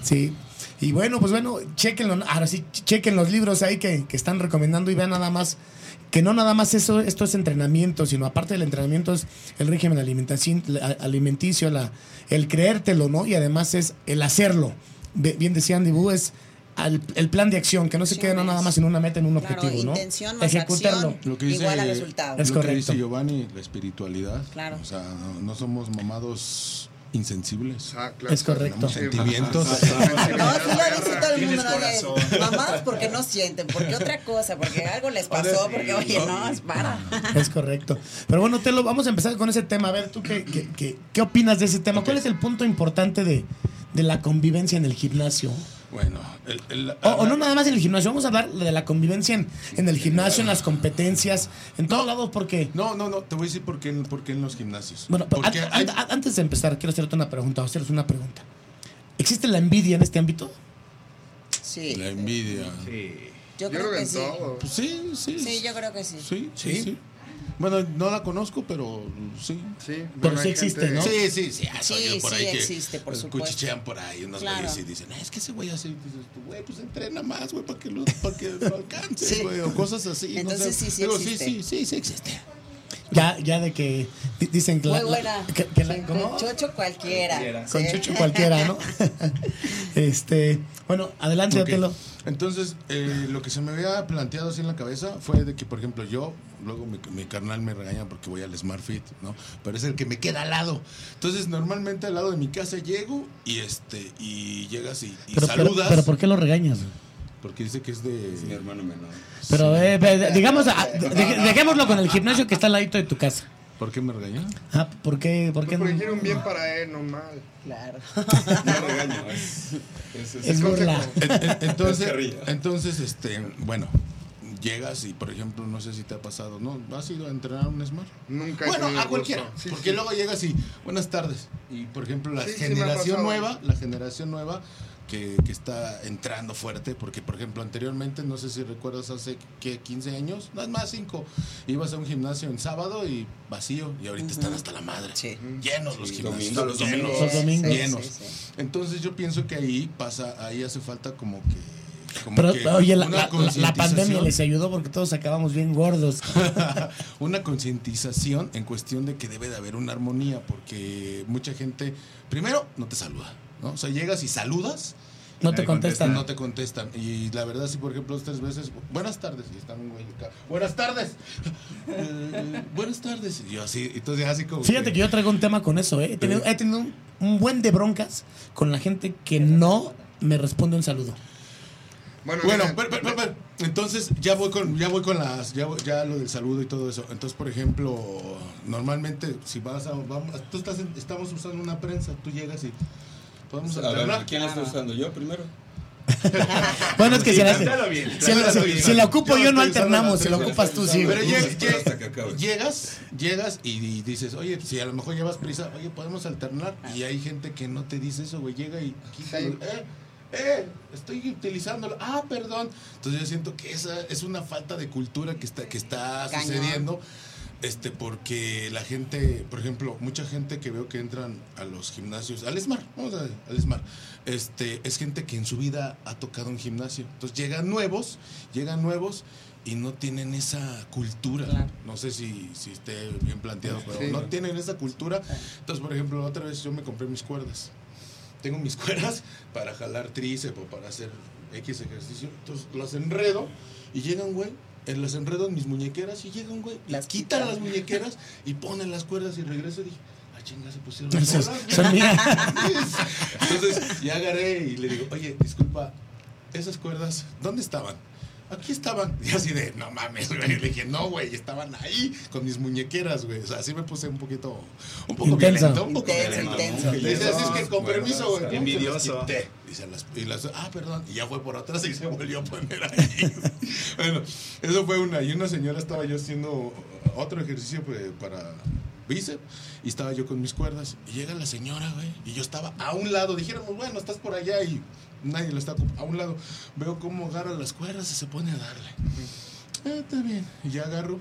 Sí. Y bueno, pues bueno, chequenlo, ahora sí, chequen los libros ahí que, que están recomendando y vean nada más que no nada más eso, esto es entrenamiento, sino aparte del entrenamiento es el régimen alimenticio, la, el creértelo, ¿no? Y además es el hacerlo. Bien decía Andy Wu, es al- el plan de acción, que no se quede no nada más en una meta, en un Claro, objetivo, ¿no? intención más Ejecutarlo. acción. Lo que dice, Igual a resultado. Es lo que correcto. dice Giovanni, la espiritualidad. Claro. O sea, no, no somos mamados insensibles. Ah, claro. Es correcto. Sentimientos. No, sí lo dice todo el mundo. corazón. Mamados porque no sienten, porque otra cosa, porque algo les pasó, porque oye, no, es para. Es correcto. Pero bueno, Telo, vamos a empezar con ese tema. A ver, ¿tú qué, qué, qué- qué opinas de ese tema? ¿Cuál es el punto importante de, de la convivencia en el gimnasio? Bueno, el- el- O, o no nada más en el gimnasio, vamos a hablar de la convivencia en, en el gimnasio, en las competencias, en todos lados, porque... No, no, no, te voy a decir por qué, en- por qué en los gimnasios. Bueno, pero porque an- hay- an- antes de empezar, quiero hacerte una pregunta, o haceros una pregunta. ¿Existe la envidia en este ámbito? Sí, la envidia. yo Yo creo creo que que en sí. todo. Pues sí, sí. Sí, yo creo que sí. Sí, sí, ¿Sí? sí. Bueno, no la conozco, pero sí. Sí, Pero sí existe, gente- ¿no? Sí, sí, sí. ah, Sí, por sí ahí que existe, por pues, supuesto. Cuchichean por ahí unos Claro. güeyes y dicen, "Ah, es que ese güey así. Dices tú, güey, pues entrena más, güey, para que lo, para que lo alcance, Sí. güey. O cosas así. no Entonces sé. sí, sí Digo, existe. sí, sí, sí, sí existe. Ya, ya de que di- dicen que la- Muy buena. que- que la- ¿cómo? Con chocho cualquiera. Con Sí. chucho cualquiera, ¿no? (laughs) este, bueno, adelante, Ok. Otelo. Entonces, eh, lo que se me había planteado así en la cabeza fue de que, por ejemplo, yo, luego mi, mi carnal me regaña porque voy al Smart Fit, ¿no? Pero es el que me queda al lado. Entonces, normalmente al lado de mi casa llego y este y llegas y, y Pero, pero, saludas. pero ¿por qué lo regañas? porque dice que es de. Es mi hermano menor. Pero, eh, eh, digamos, ah, de- dejémoslo con el gimnasio que está al ladito de tu casa. ¿Por qué me regaña? Ah, ¿por qué? ¿Por qué Pues porque no? quiere un bien para él, no mal. Claro. (laughs) No regaño, es, es, es- Es burla. En- en- Entonces, (laughs) entonces, este, bueno, llegas y, por ejemplo, no sé si te ha pasado, ¿no? ¿Has ido a entrenar a un Smart? Nunca Bueno, a cualquiera. Sí, porque sí. luego llegas y, buenas tardes. Y, por ejemplo, la Sí, generación nueva, la generación nueva que, que está entrando fuerte, porque, por ejemplo, anteriormente, no sé si recuerdas, hace que 15 años, no es más, 5, ibas a un gimnasio en sábado y vacío, y ahorita están hasta la madre. Sí. Llenos los gimnasios. domingo, los llenos. domingos. Los domingos. Llenos. Sí, sí. Entonces yo pienso que ahí pasa, ahí hace falta como que... como Pero, que oye, la, pandemia les ayudó porque todos acabamos bien gordos. (laughs) una concientización en cuestión de que debe de haber una armonía, porque mucha gente, primero, no te saluda, ¿no? O sea, llegas y saludas, No te contestan. no te contestan. Y la verdad, si por ejemplo, dos, tres veces, buenas tardes, y están un güey acá, buenas tardes, (laughs) Eh, buenas tardes, y yo así, entonces así como. Fíjate que yo traigo un tema con eso, ¿eh? He tenido, he tenido un, un buen de broncas con la gente que no me responde un saludo. Bueno, Bueno, pero, entonces ya voy con ya voy con las ya, voy- ya lo del saludo y todo eso. Entonces, por ejemplo, normalmente si vas a vamos, tú estás en- estamos usando una prensa, tú llegas y podemos A ver, alternar. ¿quién la está usando? ¿Yo primero? (laughs) Bueno, es que si la, bien, la- plantéalo si- bien. si la ocupo yo, no alternamos. Si la ocupas tú, sí. Pero Vamos a lleg- esperar lleg- hasta que acabe. llegas, llegas y, y dices, oye, si a lo mejor llevas prisa, oye, podemos alternar. Y hay gente que no te dice eso, güey. Llega y quita, Sí. eh, eh, estoy utilizándolo. Ah, perdón. Entonces yo siento que esa es una falta de cultura que está, que está Cañón. sucediendo. Este, porque la gente, por ejemplo, mucha gente que veo que entran a los gimnasios, al SMAR, vamos a al SMAR, este, es gente que en su vida ha tocado un gimnasio. Entonces llegan nuevos, llegan nuevos y no tienen esa cultura. Claro. No sé si, si esté bien planteado, pero Sí. no tienen esa cultura. Entonces, por ejemplo, otra vez yo me compré mis cuerdas. Tengo mis (laughs) cuerdas para jalar tríceps o para hacer X ejercicio. Entonces las enredo y llegan, güey. En las enredo en mis muñequeras y llegan, güey. Las Las quitan las muñequeras y ponen las cuerdas y regreso y dije, ah, chinga, se pusieron (laughs) Son- solas, güey". son mías. Entonces ya agarré y le digo, oye, disculpa, esas cuerdas, ¿dónde estaban? Aquí estaban. (laughs) Y así de, no mames, güey. Le dije, no, güey, estaban ahí con mis muñequeras, güey. O sea, así me puse un poquito, un poco Intenso. violento, un poco Intenso, violento. intenso. Le dice, así es que con permiso, güey. envidioso. Y, se las, y las, ah, perdón. Y ya fue por atrás y se volvió a poner ahí. (laughs) bueno, eso fue una. Y una señora estaba yo haciendo otro ejercicio pues, para bíceps y estaba yo con mis cuerdas y llega la señora, güey, y yo estaba a un lado, dijéramos, bueno, estás por allá y nadie lo está a un lado. Veo cómo agarra las cuerdas y se pone a darle. Ah, está bien. Y ya agarro,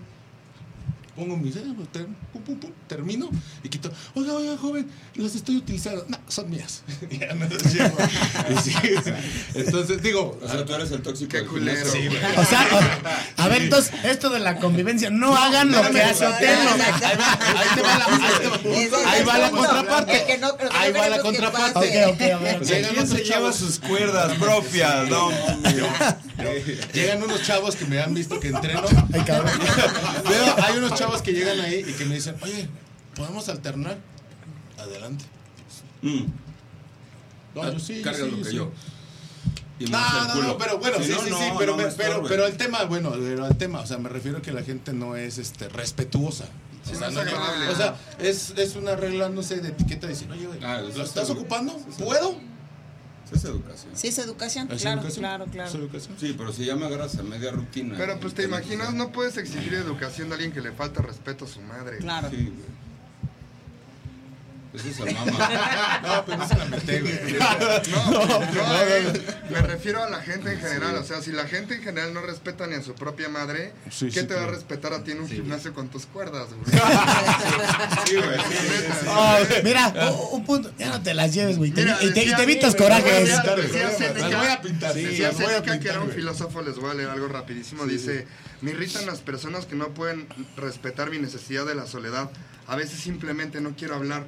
pongo mis eh, ter- pum, pum, pum, termino y quito. Oiga, oiga, joven, las estoy utilizando. No, son mías. (laughs) ya no las llevo. Sí, entonces, digo, O sea, tú eres el tóxico. Qué culero. Sí. O sea, o- a ver, entonces, esto de la convivencia, no hagan lo que hace Otelo. Ahí va, ahí te va la, ahí ahí va contraparte. No- que no ahí va la contraparte. ver. Llegan ¿Quién se unos lleva chavos, sus cuerdas propias? No, llegan unos chavos que me han visto que entreno. Ay, cabrón. Veo, hay unos chavos que llegan ahí y que me dicen, oye, ¿podemos alternar? Adelante. Mm. No, yo sí, Carga sí, lo que sí. yo. No, no, no, pero bueno, sí, no, sí, no, sí, no pero, me me- pero, pero el tema, bueno, pero el tema, o sea, me refiero a que la gente no es este respetuosa. O Sí, sea, no es agradable. o sea, es, es una regla, no sé, de etiqueta de decir, oye, güey, Ah, ¿lo es estás ocupando? ¿Puedo? Es educación. Sí, es educación. ¿Es claro, educación? claro, claro. ¿Es educación? Sí, pero si ya me agarras a media rutina. Pero pues te imaginas, no puedes exigir educación de alguien que le falta respeto a su madre. Claro. Sí, güey. Eso es el mama. (laughs) No, pues no se la meté, güey. (laughs) No, no, eh, me refiero a la gente en general. O sea, si la gente en general no respeta ni a su propia madre, Sí, ¿qué sí, te va a respetar a ti en un gimnasio con tus cuerdas, güey? (laughs) Sí, güey. Ah, mira, un punto, ya no te las lleves, güey. Mira, Y te, y te evitas corajes. decía- voy a pintar, decía las voy a Séneca, que era un filósofo, les voy a leer algo rapidísimo. Dice, me irritan las personas que no pueden respetar mi necesidad de la soledad. A veces simplemente no quiero hablar.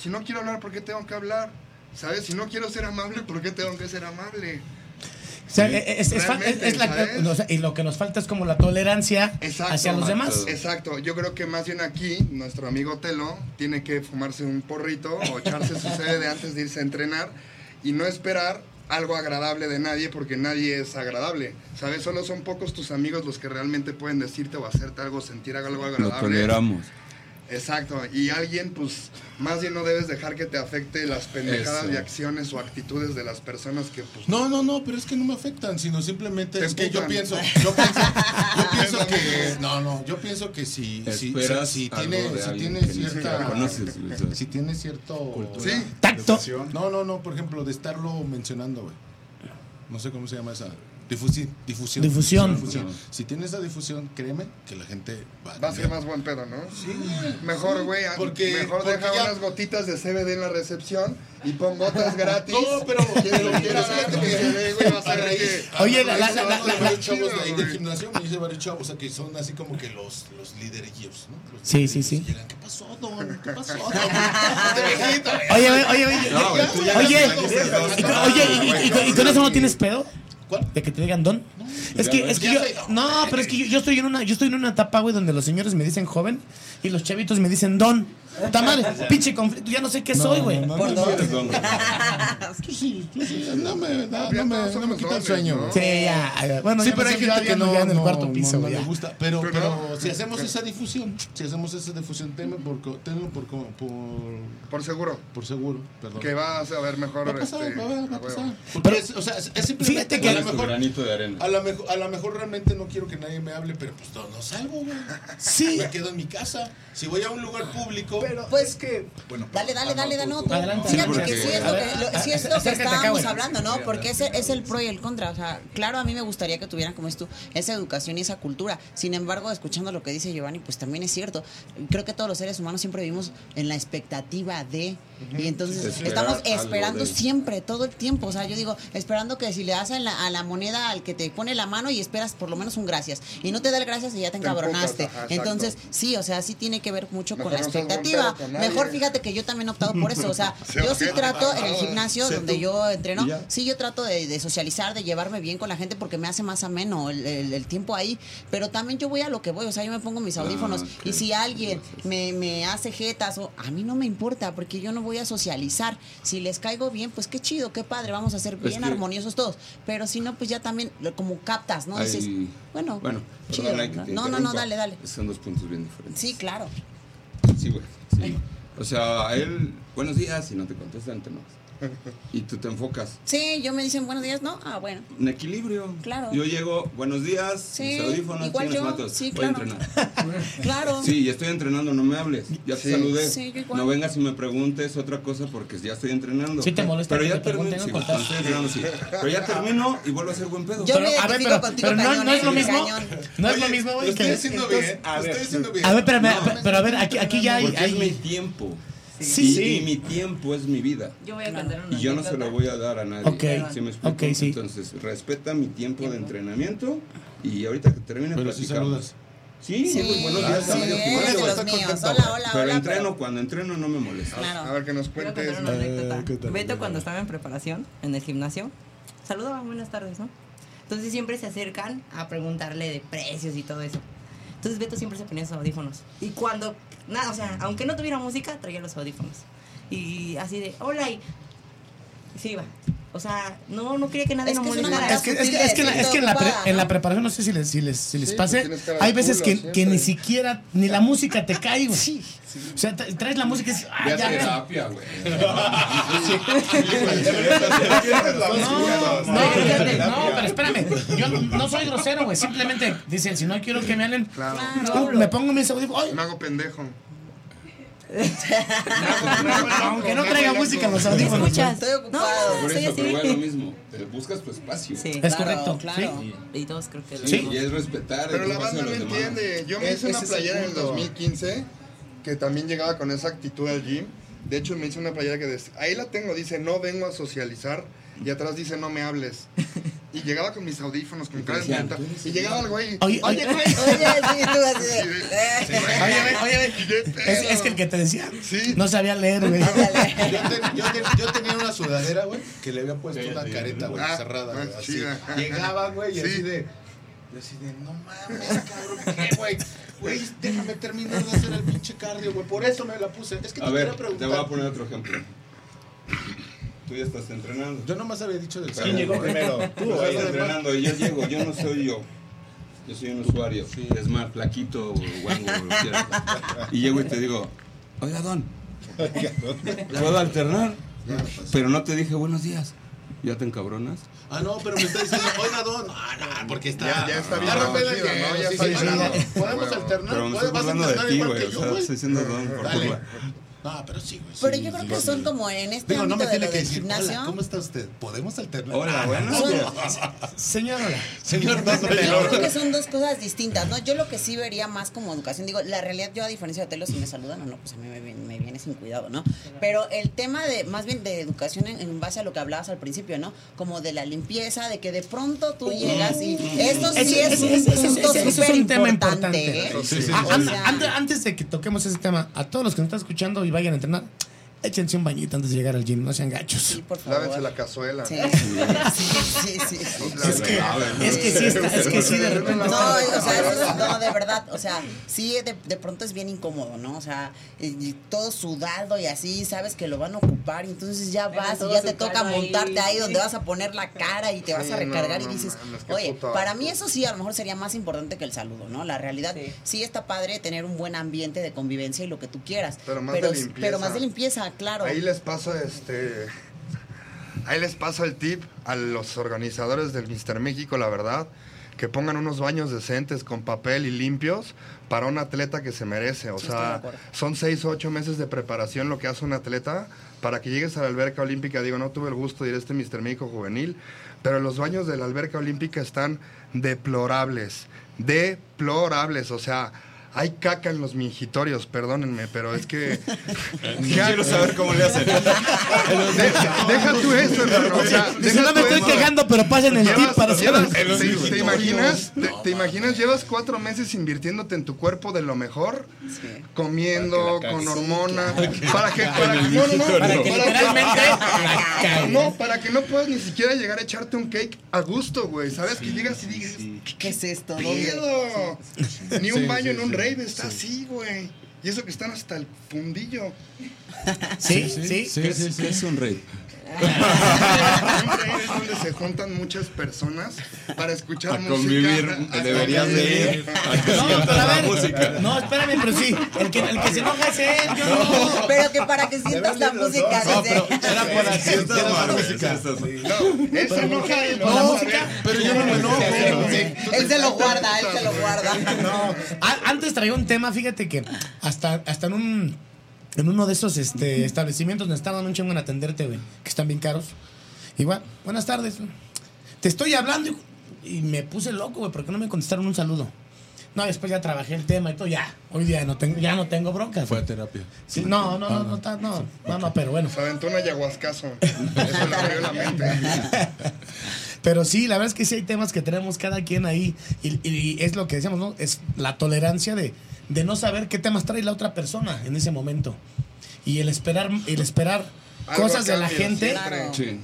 Si no quiero hablar, ¿por qué tengo que hablar? ¿Sabes? Si no quiero ser amable, ¿por qué tengo que ser amable? O sea, es, es fa- Realmente, es la- ¿sabes? o sea, y lo que nos falta es como la tolerancia Exacto. hacia los demás. Exacto. Yo creo que más bien aquí nuestro amigo Telo tiene que fumarse un porrito o echarse su CBD antes de irse a entrenar y no esperar algo agradable de nadie porque nadie es agradable, ¿sabes? Solo son pocos tus amigos los que realmente pueden decirte o hacerte algo, sentir algo Lo agradable. toleramos. Exacto, y alguien pues más bien no debes dejar que te afecte las pendejadas Eso. y acciones o actitudes de las personas que pues No, no, no, pero es que no me afectan, sino simplemente Te es que yo pienso, yo pienso, yo (laughs) pienso que, no, no, yo pienso que si, si, si, si tiene, si tiene cierta, si tiene cierto, Sí. Tacto. no, no, no, por ejemplo, de estarlo mencionando, güey, no sé cómo se llama esa, difusi- difusión, Difusión. si tiene esa difusión, créeme que la gente va a va a ser más buen pedo, ¿no? Sí. Mejor, Sí, güey, a- porque, mejor porque deja ya- unas gotitas de CBD en la recepción y pon gotas gratis. No, pero- quien lo quiera dar, que se dé, güey, va a A ser raíz- que- Oye, la- la- varios chavos de ahí del gimnasio me dice varios chavos, o sea, que son así como que los, los liderillos, ¿no? Los Sí, sí, sí. liderillos, y Llegan, ¿qué pasó, don? ¿Qué pasó. Oye, oye, oye, oye, oye, y con eso no tienes pedo ¿Cuál? de que te digan don. Es que, es que yo, no, pero es que yo, yo estoy en una, yo estoy en una etapa, güey, donde los señores me dicen joven y los chavitos me dicen don. Puta madre, pinche conflicto, ya no sé qué soy, güey. No, no, Por no, dos. no, no me, no, (laughs) no me, no me quita el sueño. güey. Sí, ya. Bueno, Sí, pero hay gente que no, en el no, cuarto piso, no, güey, gusta. Pero, Pero pero no. si hacemos esa difusión, si hacemos esa difusión, tenlo por, co- tenlo por, por, Por seguro. por seguro, perdón. Que vas a ver mejor. Va a pasar, este, va a ver, va a a huevo. pasar. Es, o sea, es simplemente Fíjate que a lo mejor, granito de arena. a lo mejor, a lo mejor realmente no quiero que nadie me hable, pero pues no, no salgo, güey. Sí. Me quedo en mi casa. Si voy a un lugar público, Pues Bueno, Dale, dale, dale, dale, no, tú. Adelante. Fíjate Sí, que porque- sí es lo que, lo- sí es a- lo que acércate acá, estábamos hablando, ¿no? Porque ese es el pro y el contra. O sea, claro, a mí me gustaría que tuvieran, como es tú, esa educación y esa cultura. Sin embargo, escuchando lo que dice Giovanni, pues también es cierto. Creo que todos los seres humanos siempre vivimos en la expectativa de. Y entonces Esperar estamos esperando de- siempre, todo el tiempo. O sea, yo digo, esperando que si le das a la, a la moneda al que te pone la mano y esperas por lo menos un gracias. Y no te da el gracias y ya te Te encabronaste. ajá, entonces, sí, o sea, sí tiene que ver mucho con Mejor la seas buen expectativa. con. Mejor fíjate que yo también he optado por eso. O sea, (laughs) yo sí trato en el Ah, gimnasio donde tú. yo entreno, sí yo trato de, de socializar, de llevarme bien con la gente porque me hace más ameno el, el- el tiempo ahí. Pero también yo voy a lo que voy. O sea, yo me pongo mis audífonos ok. y si alguien me, me hace jetas o a mí no me importa porque yo no voy a socializar. Si les caigo bien, pues qué chido, qué padre, vamos a ser Es bien que- armoniosos todos. Pero si no, pues ya también como captas, ¿no? Dices, Hay- bueno, bueno, chido. no, no, no, interrumpa. dale, dale. Son dos puntos bien diferentes. Sí, claro. Sí, güey. Sí. O sea, él, buenos días, y no te contestan, te enojas. (laughs) Y tú te enfocas. Sí, yo me dicen buenos días, ¿no? Ah, bueno. En equilibrio. Claro. Yo llego, buenos días, Sí, mis audífonos, igual yo, matos, sí, voy a claro. entrenar. (laughs) Claro. Sí, ya estoy entrenando, no me hables. Ya te Sí. saludé. Sí, yo igual. no vengas y me preguntes otra cosa porque ya estoy entrenando. Sí te molesta Pero ya termino. Sí, sí. Pero ya termino y vuelvo a ser buen pedo. Yo Pero, me a ver, pero, contigo, pero no, cañón, no es ¿eh? lo mismo. Cañón. No es lo mismo, güey. estoy haciendo bien. Lo estoy haciendo bien. A ver, No, pero, pero a ver, aquí, aquí ya hay. Porque es mi hay tiempo. Sí, Y, y mi tiempo es mi vida. Yo voy a contar una Y yo no se lo voy a dar a nadie. Ok. ¿Sí me explico? Ok, sí. Entonces, respeta mi tiempo de entrenamiento y ahorita que termine Pero si platicamos. saludas. Sí, Sí, buenos días sí, míos. Hola, hola, Pero hola. entreno, cuando entreno no me molesta. Claro. A ver, que nos cuentes. una anécdota. ¿qué tal? Beto cuando estaba en preparación en el gimnasio, saludaba buenas tardes, ¿no? Entonces siempre se acercan a preguntarle de precios y todo eso. Entonces Beto siempre se ponía sus audífonos. Y cuando, nada, o sea, aunque no tuviera música, traía los audífonos. Y así de, hola, y, se iba. O sea, no, no quería que nadie Es lo que es una molestara. Es que, es que, es que, en la- es que en, la pre- en la preparación, no sé si les, si les, si les Sí, pase, pues hay veces culo que, que ni siquiera, ni la música te cae, güey. O sea, tra- traes la música y dices, ah, ya, ya. terapia, güey. (laughs) No, no, fíjate, no, pero espérame. Yo no, soy grosero, güey. Simplemente dicen, si no quiero que me hablen, Claro. uh, me pongo mis audífonos. Ay, Me hago pendejo. aunque no traiga música en los ¿Me audífonos. escuchas? Estoy ocupado. No, Por eso, pero lo mismo. Te buscas tu espacio. Sí. Es Claro, correcto. claro. sí. Y todos creo que lo Sí. Y es respetar Pero el la banda no entiende. Yo me Es- hice una playera en el punto. 2015 que también llegaba con esa actitud al gym. De hecho, me hice una playera que des- ahí la tengo, dice no vengo a socializar y atrás dice no me hables. (laughs) Y llegaba con mis audífonos, con cara de decían, puta, "Tú eres Y llegaba el güey. Oye, oye, güey. Oye, así güey. Oye, oye, Es, es que el que te decía Sí. no sabía leer, güey. (laughs) Yo, ten- yo ten- yo tenía una sudadera, güey, que le había puesto una careta, güey, Ah, cerrada, güey, ah, así. chida. Llegaba, güey, y Sí. así de... yo así de, no mames, cabrón, ¿qué, güey? Güey, déjame terminar de hacer el pinche cardio, güey. Por eso me la puse. Es que te A ver, quería te preguntar. voy a poner otro ejemplo. Tú ya estás entrenando. Yo nomás había dicho del cardio. llegó primero? Tú estás entrenando y yo llego, yo no soy yo. Yo soy un usuario. Es más, flaquito, guango. Y llego y te digo, oiga, don, ¿puedo alternar? Pero no te dije buenos días. ¿Ya te encabronas? Ah, no, pero me está diciendo, oiga, don. Ah, no, porque está... Ya- ya está bien conocido, hielo, ¿no? Ya sí, está sí, bien sí, ganado. sí. Podemos Bueno, alternar. Pero me puedes- estoy vas a burlando de ti, igual güey. que O sea, estoy diciendo don por Dale. No, pero sí, güey. Pero sí, yo creo sí, que sí. son como en este Digo, no me de tiene lo que del decir, gimnasio. hola, ¿cómo está usted? ¿Podemos alternar? Hola, Ah, días. Señora. (laughs) Señor, no, no, Yo creo que son dos cosas distintas, ¿no? Yo lo que sí vería más como educación, digo, la realidad yo a diferencia de Telo, si me saludan o no, pues a mí me, viene- me viene sin cuidado, ¿no? Pero el tema de, más bien de educación en, en base a lo que hablabas al principio, ¿no? Como de la limpieza, de que de pronto tú llegas y esto sí es un punto es tema importante, importante. ¿eh? Sí, O sea- antes de que toquemos ese tema, a todos los que nos están escuchando y vayan a entrenar, échense un bañito antes de llegar al gym, no sean gachos. Sí, por favor. Lávense la cazuela. (laughs) Sí, sí, sí, sí. Es que, es que sí, está- es que sí, de repente. No, o sea, no, de verdad, o sea, sí, de, de pronto es bien incómodo, ¿no? O sea, y- y todo sudado y así, sabes que lo van a ocupar, y entonces ya vas y ya te toca montarte ahí donde vas a poner la cara y te vas Sí, a recargar no, y dices, oye, puto para mí eso sí, a lo mejor sería más importante que el saludo, ¿no? La realidad, sí, Sí. está padre tener un buen ambiente de convivencia y lo que tú quieras, Pero más pero, de limpieza. pero más de limpieza, claro. Ahí les paso este. Ahí les paso el tip a los organizadores del Mister México, la verdad, que pongan unos baños decentes con papel y limpios para un atleta que se merece. O Sí, sea, son seis o ocho meses de preparación lo que hace un atleta para que llegues a la alberca olímpica. Digo, no tuve el gusto de ir a este Mister México juvenil, pero los baños de la alberca olímpica están deplorables. Deplorables. O sea, hay caca en los mingitorios, perdónenme, pero es que. (laughs) Quiero saber cómo le hacen. Deja, deja tú eso, hermano. O sea, Dice, no me estoy eso. quejando, pero pasen el tip para llevas- ¿te, te imaginas? Te, te imaginas? Llevas cuatro meses invirtiéndote en tu cuerpo de lo mejor, comiendo, con cagues. hormonas, para que, para que, no, no, no, Para que literalmente no, para que no puedas ni siquiera llegar a echarte un cake a gusto, güey. ¿Sabes? Que llegas y digas, ¿Qué es esto? ¿Dónde? Ni un Sí, baño sí, en un sí. rave está así, güey. Y eso que están hasta el fundillo. Sí, sí. Sí, sí, sí. es un rey? Es donde se juntan muchas personas para escuchar A música. convivir, hasta deberías que- de ir. No, pero a ver. No, espérame, pero sí. El que, el que se enoja es él, yo no. Pero que para que sientas la música, No, pero era para que Sientas la música. No, él se enoja y lo ¿Con la vas a música? Pero yo no me enojo. Él se lo guarda, él se lo guarda. No, antes traía un tema, fíjate que hasta, hasta en un en uno de esos este, establecimientos donde estaban un chingo en atenderte, güey, que están bien caros. Igual, buenas tardes. Te estoy hablando y, y me puse loco, güey, porque no me contestaron un saludo. No, después ya trabajé el tema y todo, ya. Hoy día no tengo, ya no tengo broncas. Fue a terapia. Sí, no, no, no, no, ta- no, no, no, pero bueno. Se aventó un ayahuascazo. (laughs) Eso le abrió la mente. (laughs) Pero sí, la verdad es que sí hay temas que tenemos cada quien ahí. Y, y es lo que decíamos, ¿no? Es la tolerancia de, de no saber qué temas trae la otra persona en ese momento. Y el esperar, el esperar Algo cosas de la gente. Sí.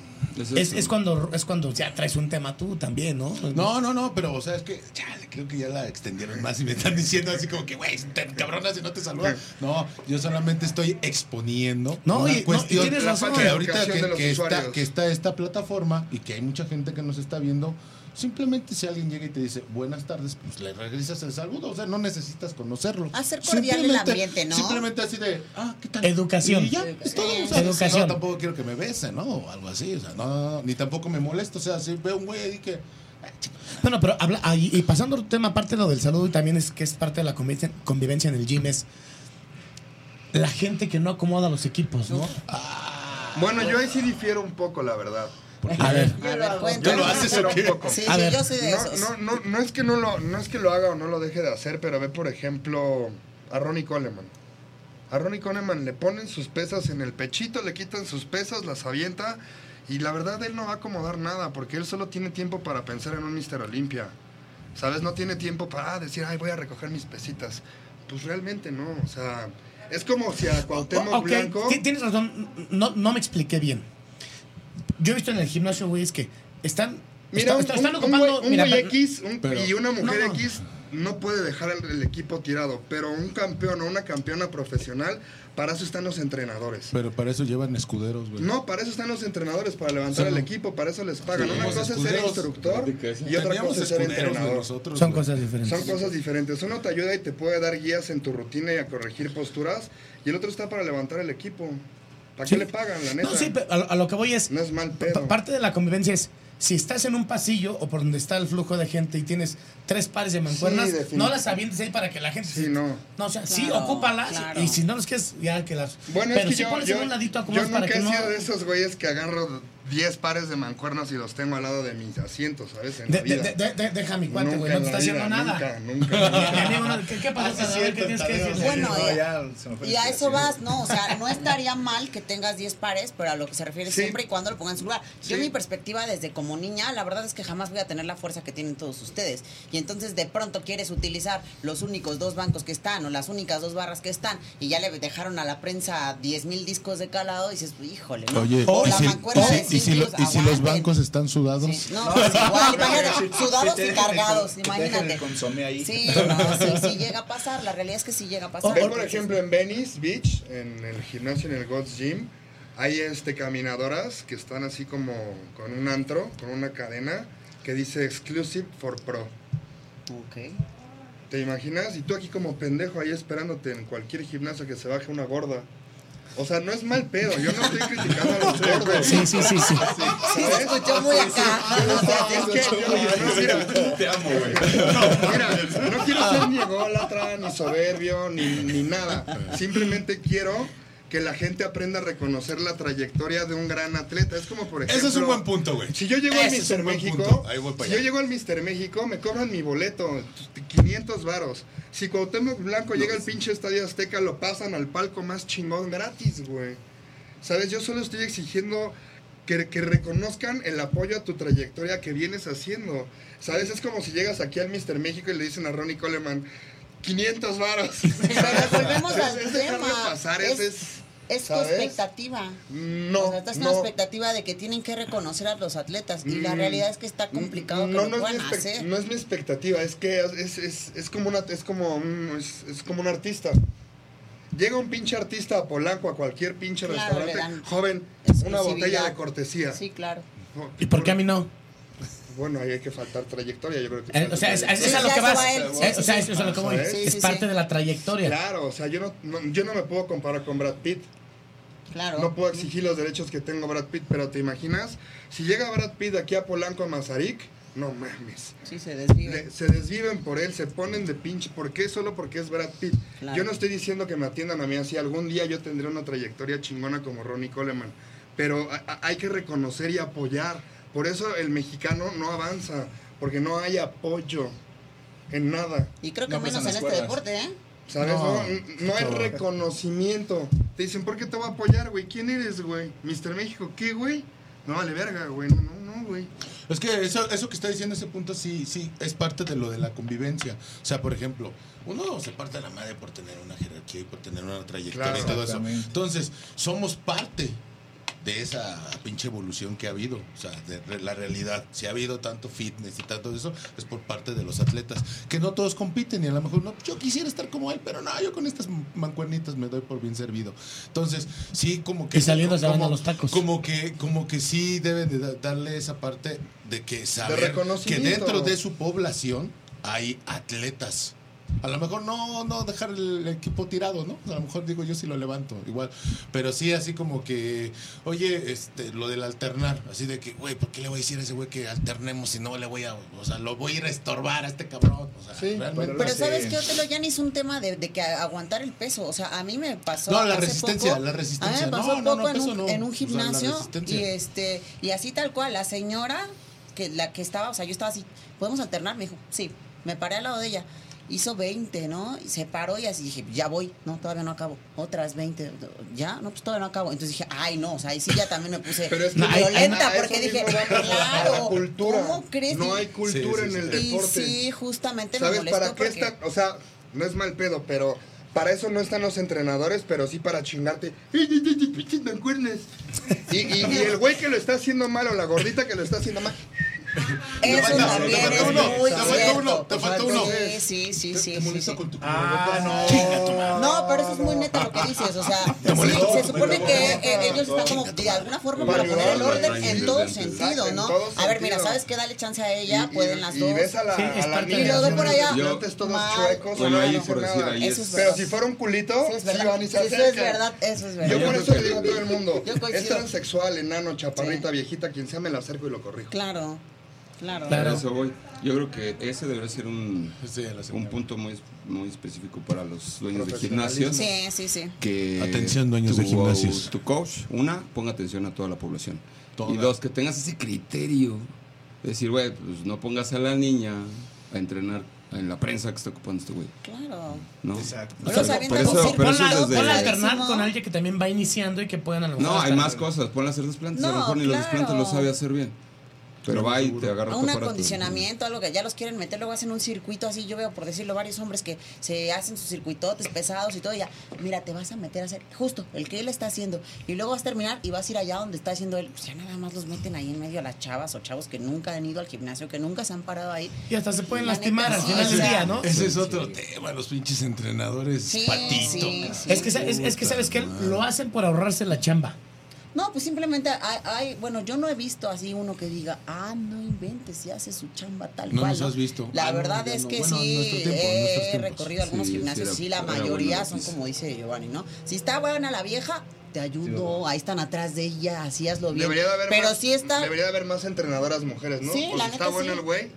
Es, es, cuando es cuando ya traes un tema tú también, ¿no? No, no, no, pero o sea, es que, chale, creo que ya la extendieron más y me están diciendo así como que, güey, te cabronas y no te saludan. No, yo solamente estoy exponiendo No, una y- no, y cuestión tienes razón. que La ahorita que, está, que está esta plataforma y que hay mucha gente que nos está viendo, simplemente si alguien llega y te dice buenas tardes, pues le regresas el saludo, o sea, no necesitas conocerlo. Hacer cordial el Simplemente- ambiente, ¿no? Simplemente así de, ah, ¿qué tal? Educación. Y ya, es todo, o sea, Educación. No, tampoco quiero que me besen, ¿no? O algo así, o sea, no, no, no, ni tampoco me molesto, o sea, si veo un güey ahí que... ah, Bueno, pero habla, ah, y, y pasando al tema, aparte de lo del saludo y también es que es parte de la convivencia, convivencia en el gym, es la gente que no acomoda los equipos, ¿no? Bueno, yo ahí sí difiero un poco, la verdad. A ver. A ver, ¿Ya cuéntanos. lo haces o Pero qué? un poco. Sí, A sí, ver. yo soy de esos. No, no, no, no es que no lo, no es que lo haga o no lo deje de hacer, pero ve por ejemplo a Ronnie Coleman. A Ronnie Coleman le ponen sus pesas en el pechito, le quitan sus pesas, las avienta y la verdad él no va a acomodar nada porque él solo tiene tiempo para pensar en un Mister Olimpia. ¿Sabes? No tiene tiempo para decir, ay, voy a recoger mis pesitas. Pues realmente no, o sea, es como si a Cuauhtémoc Ok, Blanco... ti- tienes razón, no, no me expliqué bien. Yo he visto en el gimnasio, güey, es que están, Mira, está- un, están un- ocupando... un mira, güey X un- pero- y una mujer No, no. X no puede dejar el, el equipo tirado, pero un campeón o una campeona profesional, para eso están los entrenadores. Pero para eso llevan escuderos, güey. No, para eso están los entrenadores, para levantar Sí, el no. equipo, para eso les pagan. Una cosa es ser instructor y otra cosa es ser entrenador. nosotros, son güey. cosas diferentes. Son cosas diferentes. Uno te ayuda y te puede dar guías en tu rutina y a corregir posturas, y el otro está para levantar el equipo. ¿Para Sí. qué le pagan, la neta? No, sí, pero a, lo- a lo que voy es... No es mal pedo. parte de la convivencia es... Si estás en un pasillo o por donde está el flujo de gente y tienes tres pares de mancuernas, Sí, no las avientes ahí para que la gente... Sí, se- no. No, o sea, sí, ocúpalas claro. y si no los quieres, ya que las... Bueno, pero es que sí yo, pones yo, en un ladito a yo nunca para que he no... sido de esos güeyes que agarro 10 pares de mancuernas y los tengo al lado de mis asientos, ¿sabes? En De- la vida. de- de- de- deja mi cuate, güey, no te está haciendo vida, nada. Nunca, (laughs) nunca. ¿Qué, qué pasó? Ah, sí, ¿Qué tienes que decir? Bueno, No, y- ya se me fue Y a eso vas, ¿no? O sea, no (laughs) estaría mal que tengas 10 pares, pero a lo que se refiere Sí. siempre y cuando lo pongan en su lugar. Yo mi perspectiva desde como niña, la verdad es que jamás voy a tener la fuerza que tienen todos ustedes. Y entonces de pronto quieres utilizar los únicos dos bancos que están o las únicas dos barras que están y ya le dejaron a la prensa 10 mil discos de calado y dices, híjole, ¿no? Oye, o ¿y la mancuerna de y si- si lo- y si los bancos están sudados? Sí, No, pues (laughs) igual, imagínate, sudados te y cargados, te imagínate. consomé ahí. Sí, no, sí, sí llega a pasar, la realidad es que sí llega a pasar. Ven, por ejemplo, en Venice Beach, en el gimnasio, en el God's Gym, hay este caminadoras que están así como con un antro, con una cadena que dice Exclusive for Pro. Ok. ¿Te imaginas? Y tú aquí como pendejo ahí esperándote en cualquier gimnasio que se baje una gorda. O sea, no es mal pedo, yo no estoy criticando a los gordos. Sí, sí, sí, sí. Sí, se escuchó muy acá. Es que yo, no, mira, Te amo, güey. no, mira, no quiero ser ni ególatra, ni soberbio, ni, ni nada. Simplemente quiero que la gente aprenda a reconocer la trayectoria de un gran atleta. Es como, por ejemplo... Ese es un buen punto, güey. Si yo llego al Ese Mister México, punto. Ahí voy para si yo llego al Mister México, me cobran mi boleto, 500 varos. Si Cuauhtémoc Blanco llega al pinche Estadio Azteca, lo pasan al palco más chingón gratis, güey. ¿Sabes? Yo solo estoy exigiendo que, que reconozcan el apoyo a tu trayectoria que vienes haciendo. ¿Sabes? Es como si llegas aquí al Mister México y le dicen a Ronnie Coleman, 500 varos. Pero volvemos Es- al es dejarlo tema. pasar, es, es- es tu ¿sabes? expectativa. No, o sea, estás en no. la expectativa de que tienen que reconocer a los atletas. Y la Mm, realidad es que está complicado que no, lo no, es puedan hacer. no es mi expectativa, es que es, es, es como una es como un, es, es como un artista. Llega un pinche artista a Polanco, a cualquier pinche Claro, restaurante, joven, una botella de cortesía. Sí, claro. ¿Y por qué a mí no? Bueno, ahí hay que faltar trayectoria, yo creo que. Eh, o sea, es, a lo que vas. o sea, eso es a lo que voy. ¿sabes? Sí, es parte sí. de la trayectoria. Claro, o sea, yo no, no- yo no me puedo comparar con Brad Pitt. Claro. No puedo exigir los derechos que tengo Brad Pitt, pero te imaginas, si llega Brad Pitt aquí a Polanco a Mazarik, no mames. Sí, se desvive. Le- se desviven por él, se ponen de pinche. ¿Por qué? Solo porque es Brad Pitt. Claro. Yo no estoy diciendo que me atiendan a mí así. Algún día yo tendré una trayectoria chingona como Ronnie Coleman. Pero a- a- hay que reconocer y apoyar. Por eso el mexicano no avanza. Porque no hay apoyo en nada. Y creo que No, menos en este deporte, ¿eh? ¿Sabes? No, No, no hay no. reconocimiento. Te dicen, ¿por qué te voy a apoyar, güey? ¿Quién eres, güey? ¿Mister México? ¿Qué, güey? No vale verga, güey. No, no, no, güey. Es que eso, eso que está diciendo ese punto sí, sí, es parte de lo de la convivencia. O sea, por ejemplo, uno se parte la madre por tener una jerarquía y por tener una trayectoria Claro, y todo eso. Entonces, somos parte de esa pinche evolución que ha habido. O sea, de re- la realidad. Si ha habido tanto fitness y tanto eso, es por parte de los atletas. Que no todos compiten y a lo mejor no, yo quisiera estar como él, pero no, yo con estas mancuernitas me doy por bien servido. Entonces, sí, como que... Y saliendo se van como- a los tacos. Como que, como que sí deben de da- darle esa parte de que saber que dentro de su población hay atletas. A lo mejor no, no dejar el equipo tirado, ¿no? A lo mejor digo yo si lo levanto, igual. Pero sí así como que, oye, este, lo del alternar, así de que, güey, ¿por qué le voy a decir a ese güey que alternemos si no le voy a, o sea, lo voy a ir a estorbar a este cabrón? O sea, Sí, realmente. Pero Sí. ¿sabes qué, Otelo? Ya ni es un tema de, de que aguantar el peso. O sea, a mí me pasó No, la hace resistencia, poco- la resistencia. A mí me pasó No, no, poco no, en, peso un, no. en un O sea, la gimnasio y este y así tal cual, la señora que la que estaba, o sea, yo estaba así, ¿podemos alternar? Me dijo, sí. Me paré al lado de ella. Hizo 20, ¿no? Y se paró y así dije, ya voy. No, todavía no acabo. Otras 20. ¿Ya? No, pues todavía no acabo. Entonces dije, ay, no. O sea, ahí sí ya también me puse Pero es que violenta porque dije, claro. cultura. ¿Cómo crees? No hay cultura Sí, sí, en el sí. y deporte. sí, justamente me ¿Sabes molestó para qué porque... está? O sea, no es mal pedo, pero para eso no están los entrenadores, pero sí para chingarte. Y, y, y el güey que lo está haciendo mal o la gordita que lo está haciendo mal. Eso también es uno, muy te falta cierto. uno, te falta uno. Sí, sí, sí, Te- sí. te sí, molesta sí. con tu Ah, no. No, pero eso es muy neto lo que dices, o sea, se supone que eh, ellos están como de alguna forma para poner el orden en todo sentido, ¿no? A ver, mira. ¿sabes qué? Dale chance a ella, Y- pueden y- las y dos. ves a la, niña Y luego por allá, Yo- todos chuecos. Pero verdad. si fuera un culito, Sí, van y se eso es verdad, eso es Yo verdad. por eso le digo a todo el mundo, Yo es transexual, enano, chaparrita, viejita, quien sea, me la acerco y lo corrijo. Claro. Claro. A eso voy. Yo creo que ese debería ser un, Sí, un punto muy, muy específico para los dueños de gimnasios. Sí, sí, sí. Que Atención, dueños tu, de gimnasios. Tu coach, una, ponga atención a toda la población. Toda. Y dos, que tengas ese criterio. Es decir, güey, pues no pongas a la niña a entrenar en la prensa que está ocupando este güey. Claro. ¿no? Exacto. Pero O sea, por eso, pero eso Ponla, es desde- ponla a desde- alternar con alguien que también va iniciando y que puedan a lo mejor No, hay más cosas. Ponla a hacer desplantes. a lo mejor ni los claro. desplantes los sabe hacer bien. Pero va y te agarra A un acondicionamiento, algo que ya los quieren meter, luego hacen un circuito así. Yo veo, por decirlo, varios hombres que se hacen sus circuitotes pesados y todo. Y ya, mira, te vas a meter a hacer justo el que él está haciendo. Y luego vas a terminar y vas a ir allá donde está haciendo él. Pues ya nada más los meten ahí en medio a las chavas o chavos que nunca han ido al gimnasio, que nunca se han parado ahí. Y hasta se pueden La lastimar al final del día, ¿no? Ese es otro tema, los pinches entrenadores Sí, patito. sí, cabrón. sí. Es que, es, es que sabes que lo hacen por ahorrarse la chamba. No, pues simplemente hay, hay- bueno, yo no he visto así uno que diga, ah, no inventes, si hace su chamba tal No cual. nos has visto. La Ah, no, verdad es no. que Bueno, sí, tiempo, he recorrido algunos Sí, sí, gimnasios, era- sí, la mayoría son como dice Giovanni, ¿no? Si está buena la vieja, te ayudo, ahí están atrás de ella, así hazlo bien. Debería de haber Pero más, sí está... Debería de haber más entrenadoras mujeres, ¿no? Sí, Pues la si está bueno sí. el güey,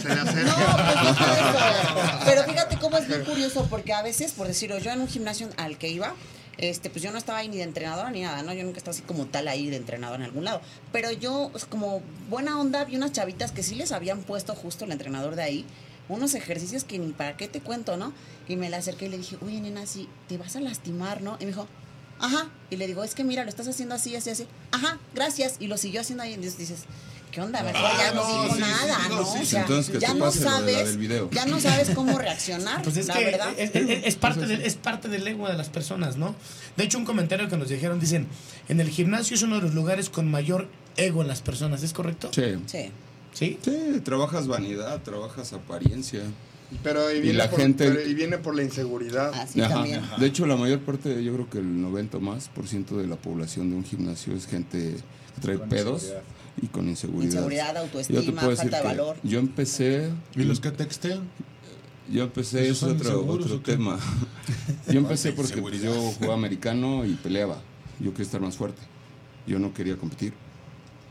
se le (laughs) hace. No, pues no eso. (laughs) Pero fíjate cómo es muy curioso, porque a veces, por decirlo, yo en un gimnasio al que iba, este, pues yo no estaba ahí ni de entrenadora ni nada, ¿no? Yo nunca estaba así como tal ahí de entrenadora en algún lado. Pero yo, pues, como buena onda, vi unas chavitas que sí les habían puesto justo el entrenador de ahí, unos ejercicios que ni para qué te cuento, ¿no? Y me la acerqué y le dije, oye, nena, si te vas a lastimar, ¿no? Y me dijo, ajá. Y le digo, es que mira, lo estás haciendo así, así, así. Ajá, gracias. Y lo siguió haciendo ahí. Y dices, ¿qué onda? Mejor Ah, ya no, no, digo sí, nada, sí, no, ¿no? sí, o sea, Entonces, que ya no sabes, del video. ya no sabes cómo reaccionar, Pues es la que verdad. es, es- es parte del, es parte del ego de las personas, ¿no? De hecho, un comentario que nos dijeron, dicen, en el gimnasio es uno de los lugares con mayor ego en las personas, ¿es correcto? Sí. Sí. ¿Sí? Sí, trabajas vanidad, trabajas apariencia. Pero y Y viene, la por, gente- pero- y viene por la inseguridad. Así Ajá. también. De hecho, la mayor parte, yo creo que el 90 más por ciento de la población de un gimnasio es gente que trae pedos y con inseguridad. Inseguridad, Yo te autoestima, puedo falta de valor. Yo empecé, ¿Y los que textean? yo empecé, ¿Esos es otro, otro tema. (laughs) Yo empecé porque pues, yo jugaba americano y peleaba. Yo quería estar más fuerte. Yo no quería competir.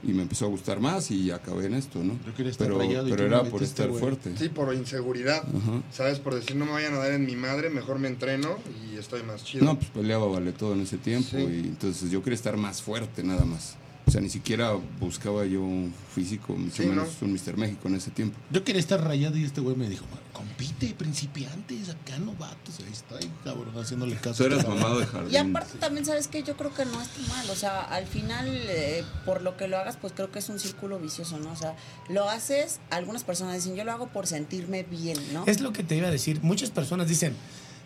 Y me empezó a gustar más y acabé en esto, ¿no? Yo quería estar pero y pero me era por estar güey. fuerte. Sí, por inseguridad. Ajá. ¿Sabes? Por decir, no me vayan a dar en mi madre, mejor me entreno y estoy más chido. No, pues peleaba vale todo en ese tiempo Sí. y entonces yo quería estar más fuerte nada más. O sea, ni siquiera buscaba yo un físico, mucho Sí, menos ¿no? un Mr. México en ese tiempo. Yo quería estar rayado y este güey me dijo, compite, principiantes, acá novatos. Ahí está, ahí, cabrón, haciéndole caso. Tú eras Cabrón. mamado de jardín. Y aparte también, ¿sabes que Yo creo que no está mal, o sea, al final, eh, por lo que lo hagas, pues creo que es un círculo vicioso, ¿no? O sea, lo haces, algunas personas dicen, yo lo hago por sentirme bien, ¿no? Es lo que te iba a decir. Muchas personas dicen,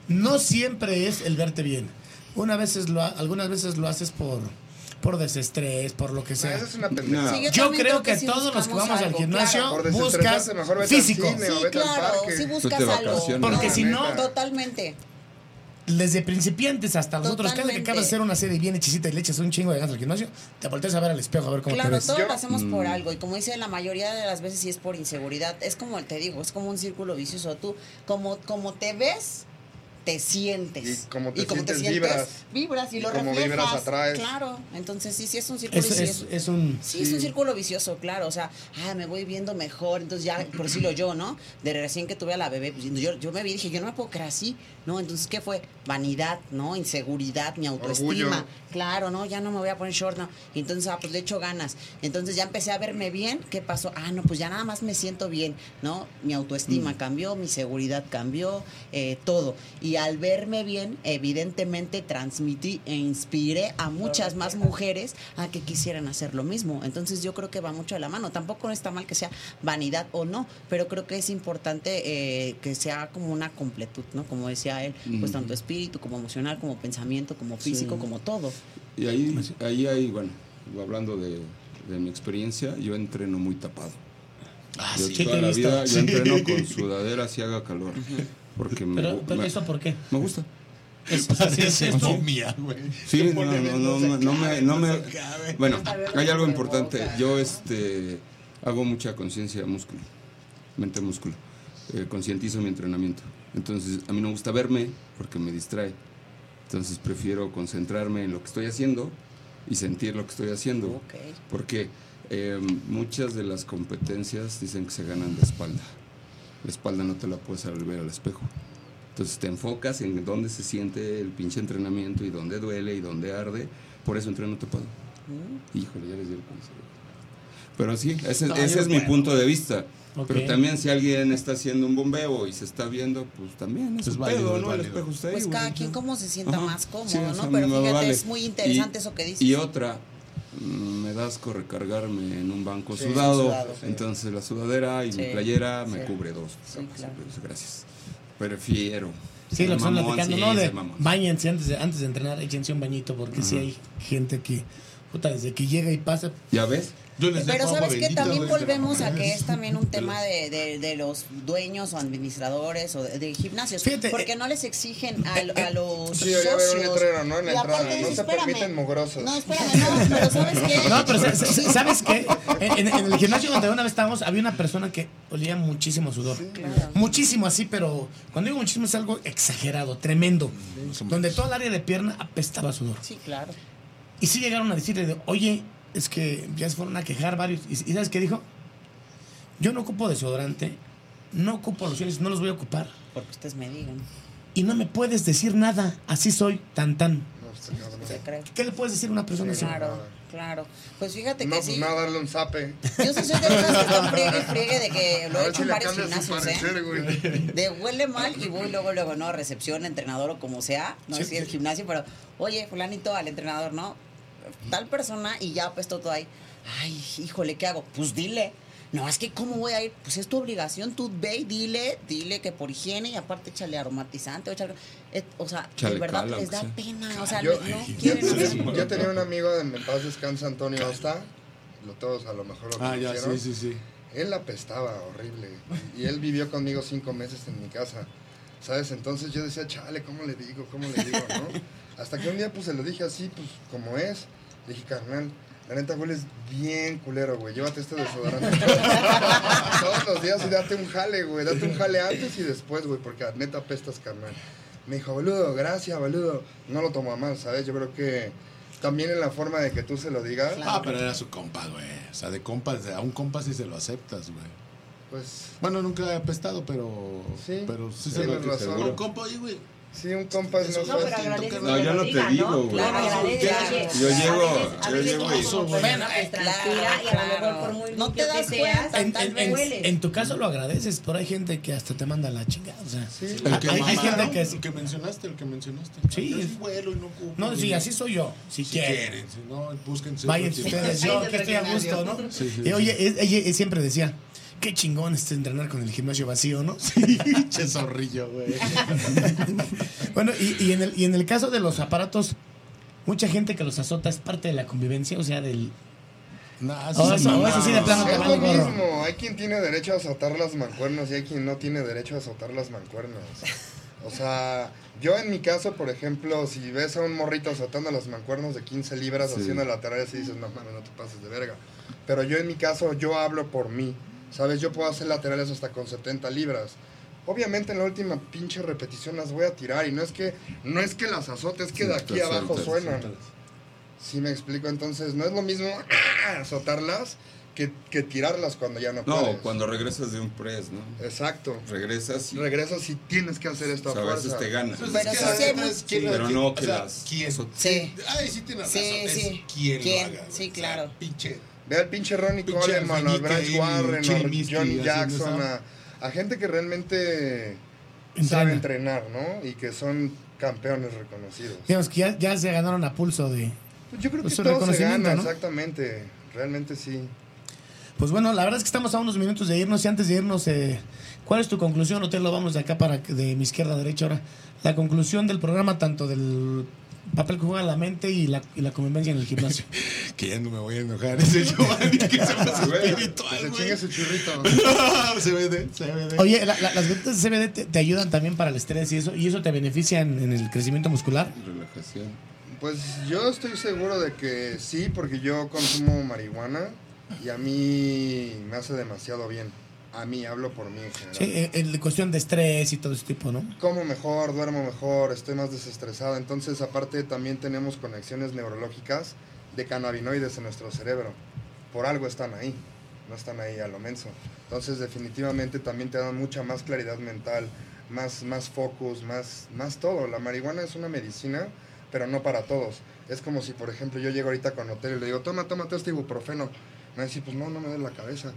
no siempre es el verte bien. Una veces lo, ha- algunas veces lo haces por, por desestrés, por lo que sea. Esa es una pendejada. Sí, Yo creo que todos los que vamos al gimnasio claro. Buscas desestresarse, mejor vete al físico. cine. Sí, o vete al claro, Tú buscas algo. Porque ¿no? si no- Totalmente. Desde principiantes hasta nosotros, cada que acabas de hacer una serie bien hechicita y le echas un chingo de ganas al gimnasio, te volteas a ver al espejo a ver cómo te Claro, ves. todo Yo- lo hacemos por Mm. algo y como dice la mayoría de las veces sí es por inseguridad. Es como te digo, es como un círculo vicioso. Tú como como te ves te sientes Y como te sientes, vibras. vibras y, Y lo como reflejas. vibras, atraes. Claro, entonces sí, sí es un círculo Es, es, vicioso. es un... Sí, es un círculo vicioso, claro. O sea, ah, me voy viendo mejor. Entonces, ya, por decirlo yo, ¿no? De recién que tuve a la bebé, pues yo, yo me vi y dije, yo no me puedo creer así, ¿no? Entonces, ¿qué fue? Vanidad, ¿no? Inseguridad, mi autoestima. Orgullo. Claro, ¿no? Ya no me voy a poner short, ¿no? Y entonces, ah, pues le echo ganas. Entonces, ya empecé a verme bien. ¿Qué pasó? Ah, no, pues ya nada más me siento bien, ¿no? Mi autoestima cambió, mi seguridad cambió, eh, todo. Y al verme bien, evidentemente transmití e inspiré a muchas más mujeres a que quisieran hacer lo mismo. Entonces yo creo que va mucho de la mano. Tampoco está mal que sea vanidad o no, pero creo que es importante eh, que sea como una completud, ¿no? Como decía él, pues tanto espíritu como emocional, como pensamiento, como físico, como todo. Y ahí, ahí hay, bueno, hablando de, de mi experiencia, yo entreno muy tapado. Ah, yo sí. toda la vida yo entreno (laughs) con sudadera si haga calor. Porque me, Pero, me- ¿eso por qué? me gusta. Es, momia, (laughs) güey. Sí, no, no, bien, no, se no, no me, cabe, no me-. Bueno, hay algo importante. Yo este hago mucha conciencia músculo, mente músculo. Eh, concientizo mi entrenamiento. Entonces, a mí no me gusta verme porque me distrae. Entonces, prefiero concentrarme en lo que estoy haciendo y sentir lo que estoy haciendo. Ok. Porque Eh, muchas de las competencias dicen que se ganan de espalda. La espalda no te la puedes ver al espejo. Entonces te enfocas en dónde se siente el pinche entrenamiento y dónde duele y dónde arde. Por eso entreno te puedo. Mm. Híjole, ya les di el consejo. Pero sí, ese, es mi punto de vista. Pero también si alguien está haciendo un bombeo y se está viendo, pues también es, un pedo, ¿no? El espejo está ahí, Pues cada quien como se sienta más cómodo, ¿no? Pero fíjate, es muy interesante eso que dices. Y otra, me das con recargarme en un banco sudado, entonces la sudadera y mi playera me cubre dos. Claro. Gracias. Prefiero. Sí, lo que están platicando, ¿no? De bañense antes de, antes de entrenar, échense un bañito, porque si hay gente que, puta, desde que llega y pasa. ¿Ya ves? Pero sabes que también volvemos a que es también un (laughs) tema de, de, de los dueños o administradores o de, gimnasios. porque no les exigen a, a los (laughs) sí, socios. un letrero, ¿no? En la entrada. No se permiten mugrosos. No, espérame, no, pero ¿sabes qué? No, pero ¿sabes qué? En, en, el gimnasio donde una vez estábamos, había una persona que olía muchísimo sudor. Muchísimo así, pero cuando digo muchísimo es algo exagerado, tremendo. donde toda el área de pierna apestaba sudor. Sí, claro. Y sí llegaron a decirle, oye, es que ya se fueron a quejar varios. ¿Y, sabes qué dijo? Yo no ocupo desodorante, no ocupo lociones, no los voy a ocupar. Porque ustedes me digan. Y no me puedes decir nada, así soy, tan tan. No, ¿Qué le puedes decir a una persona así? Claro, claro. Pues fíjate que pues sí. No, darle un zape. Yo sí soy de las que friegue y friegue de que lo he hecho en varios gimnasios, ¿eh? De huele mal y voy luego, luego, no, recepción, entrenador o como sea, no sé si el gimnasio, pero, oye, fulanito al entrenador, ¿no? Tal persona y ya puesto todo ahí. Ay, híjole, ¿qué hago? Pues dile. No, es que ¿cómo voy a ir? Pues es tu obligación, tú ve y dile, dile que por higiene y aparte échale aromatizante o eh, o sea, de verdad les da pena, o sea, yo, no quieren Yo tenía un amigo en paz descansa Antonio Osta, lo todos a lo mejor lo Ah, ya, sí, sí, sí. Él apestaba horrible y él vivió conmigo cinco meses en mi casa, ¿sabes? Entonces yo decía, chale, ¿cómo le digo? ¿Cómo le digo? ¿no? (laughs) Hasta que un día pues se lo dije así, pues como es dije, carnal, la neta hueles bien culero, güey. Llévate este desodorante. (laughs) Todos los días y date un jale, güey. Date un jale antes y después, güey, porque neta pestas, carnal. Me dijo, boludo, gracias, boludo. No lo tomo a mal, ¿sabes? Yo creo que también en la forma de que tú se lo digas. Ah, pero era su compa, güey. O sea, de compas, a un compa sí se lo aceptas, güey. Pues. Bueno, nunca he apestado, pero. Sí. Pero sí, se lo razón. Un compa, oye, güey Sí, un compas no, no pero No, yo no te digo, güey. Yo llego, yo llego y eso, Bueno, transpira y a lo mejor por muy no te das seas, en, tu caso lo agradeces, pero hay gente que hasta te manda la chingada, o sea, sí. el que, hay, gente que el que mencionaste, el que mencionaste. Sí, es vuelo y no No, sí, así soy yo, si, si quieren. Si no, búsquense. Vayan ustedes, yo que estoy a gusto, ¿no? Y oye, ella siempre decía, qué chingón este entrenar con el gimnasio vacío, ¿no? (laughs) Sí, che zorrillo, güey. (laughs) bueno, y, y, en el, y en el caso de los aparatos, mucha gente que los azota es parte de la convivencia, o sea, del... No, eso, eso, sí de plano es lo mismo. Hay quien tiene derecho a azotar las mancuernas y hay quien no tiene derecho a azotar las mancuernas. O sea, yo en mi caso, por ejemplo, si ves a un morrito azotando las mancuernas de 15 libras haciendo laterales y dices, no mames, no te pases de verga. Pero yo en mi caso, yo hablo por mí. ¿Sabes? Yo puedo hacer laterales hasta con 70 libras. Obviamente en la última pinche repetición las voy a tirar y no es que no es que las azote, es que de aquí abajo suenan. Si me explico, entonces no es lo mismo (laughs) azotarlas que, que, tirarlas cuando ya no, puedes. No, cuando regresas de un press, ¿no? Exacto. Regresas y... Regresas y tienes que hacer esto a, a veces te ganas. Pues pero, que pero no que las... ¿Quién? Sí. Ay, sí tiene razón. Sí, sí. ¿Quién, ¿Quién? Lo haga, sí, claro. pinche Ve al pinche Ronnie Coleman, a Bryce Warren, a Johnny Jackson, a, gente que realmente sabe entrenar, ¿no? Y que son campeones reconocidos. Digamos que ya, se ganaron a pulso de. Pues yo creo que todo se gana, exactamente. Realmente sí. Pues bueno, la verdad es que estamos a unos minutos de irnos y antes de irnos, eh, ¿cuál es tu conclusión? Hotel, lo vamos de acá para de mi izquierda a derecha ahora. La conclusión del programa, tanto del papel que juega la mente y la, y la convivencia en el gimnasio. (laughs) que ya no me voy a enojar. (laughs) Ese (laughs) Giovanni que se más espiritual. Se chinga su churrito. CBD, CBD. Oye, la, las gotitas de CBD te, ayudan también para el estrés y eso, y eso te beneficia en, en el crecimiento muscular. Relajación. Pues yo estoy seguro de que sí, porque yo consumo marihuana y a mí me hace demasiado bien. A mí, hablo por mí en general. Sí, en cuestión de estrés y todo ese tipo, ¿no? Como mejor, duermo mejor, estoy más desestresado. Entonces, aparte, también tenemos conexiones neurológicas de cannabinoides en nuestro cerebro. por algo están ahí, no están ahí a lo menso. Entonces definitivamente también te dan mucha más claridad mental, más, más focus, más, más todo. La marihuana es una medicina, pero no para todos. Es como si, por ejemplo, yo llego ahorita con hotel y le digo, toma, tómate este ibuprofeno. Me va a decir, pues no, no me duele la cabeza.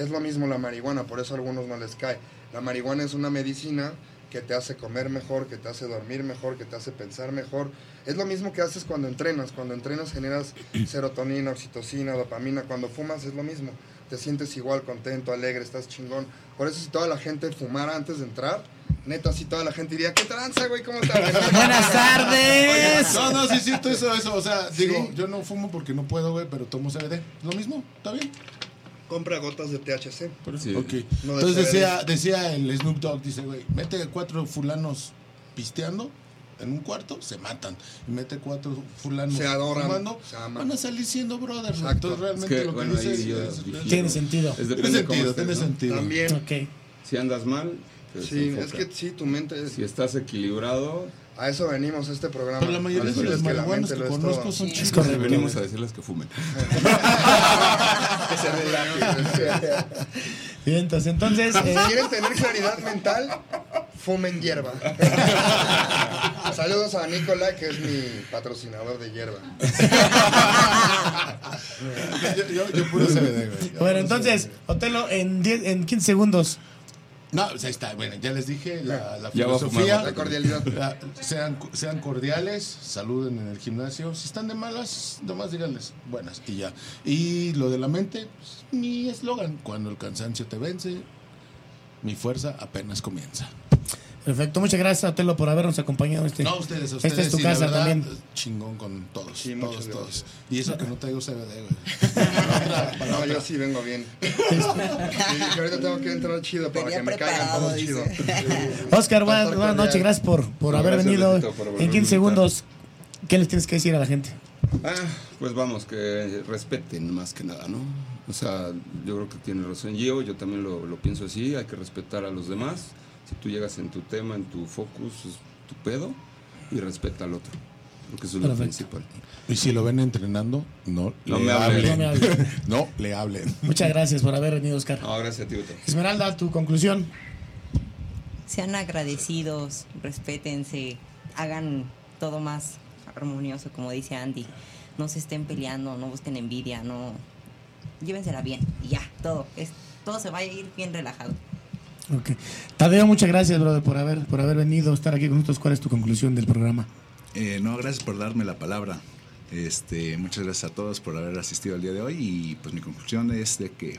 Es lo mismo la marihuana, por eso a algunos no les cae. La marihuana es una medicina que te hace comer mejor, que te hace dormir mejor, que te hace pensar mejor. Es lo mismo que haces cuando entrenas. Cuando entrenas generas (clears throat) serotonina, oxitocina, dopamina. Cuando fumas es lo mismo. Te sientes igual, contento, alegre, estás chingón. Por eso si toda la gente fumara antes de entrar, neta, si toda la gente diría, ¿qué tranza, güey? ¿Cómo estás? (laughs) Buenas tardes. No, no, sí siento eso, eso. O sea, digo, yo no fumo porque no puedo, güey, pero tomo CBD. Lo mismo, está bien. Compra gotas de THC. Sí. Ok. No de Entonces decía, decía el Snoop Dogg, dice, güey, mete cuatro fulanos pisteando en un cuarto, se matan. Y mete cuatro fulanos Se adoran, fumando, se aman. van a salir siendo brothers. Exacto. Entonces realmente Es que, lo que bueno, dice ahí yo es-. Tiene sentido. Es Tiene sentido, estés, tiene ¿no? sentido. También. Ok. Si andas mal, te Sí, es que sí, tu mente es... Si estás equilibrado, A eso venimos a este programa. Pero la mayoría de los que la marihuanos que es conozco son Sí. chicos. correcto. venimos a decirles que fumen. (laughs) (laughs) Bien, entonces, entonces Si eh, quieren tener claridad mental, fumen hierba. (laughs) Saludos a Nicola, que es mi patrocinador de hierba. yo, yo, yo puro CBD, güey. bueno, entonces, Otelo, en, 10 en 15 segundos. No, pues ahí está. Bueno, ya les dije la, filosofía. La cordialidad. La- sean, sean cordiales, saluden en el gimnasio. Si están de malas, nomás díganles buenas y ya. Y lo de la mente, pues, mi eslogan, cuando el cansancio te vence, mi fuerza apenas comienza. Perfecto, muchas gracias, Otelo, por habernos acompañado. Este, No, ustedes, a Esta ustedes. es tu la casa verdad, también. Chingón con todos, Sí, todos, todos. Y eso que no traigo CBD, güey. Para (laughs) otra, para No, otra. yo sí vengo bien. (laughs) Sí, que ahorita tengo que entrar chido para Venía que me caigan todo dice. chido. (laughs) Oscar, buenas, buenas noches, gracias por, por No, haber gracias, venido. Por En a 15 invitar. segundos, ¿qué les tienes que decir a la gente? Ah, pues vamos, que respeten más que nada, ¿no? O sea, yo creo que tiene razón Gio, yo también lo, lo pienso así, hay que respetar a los demás. Si tú llegas en tu tema, en tu focus, es tu pedo, y respeta al otro. Creo que eso es lo principal. Y si lo ven entrenando, no, No le me hablen. No me hablen. hablen. (laughs) no le hablen. Muchas gracias por haber venido, Oscar. No, gracias a ti, Beto. Esmeralda, tu conclusión. Sean agradecidos, respétense, hagan todo más armonioso, como dice Andy. No se estén peleando, no busquen envidia, no. Llévensela bien y ya, todo. Es, todo se va a ir bien relajado. Ok. Tadeo, muchas gracias, brother, por haber, por haber venido estar aquí con nosotros. ¿Cuál es tu conclusión del programa? Eh, no, gracias por darme la palabra. Este, muchas gracias a todos por haber asistido al día de hoy y pues mi conclusión es de que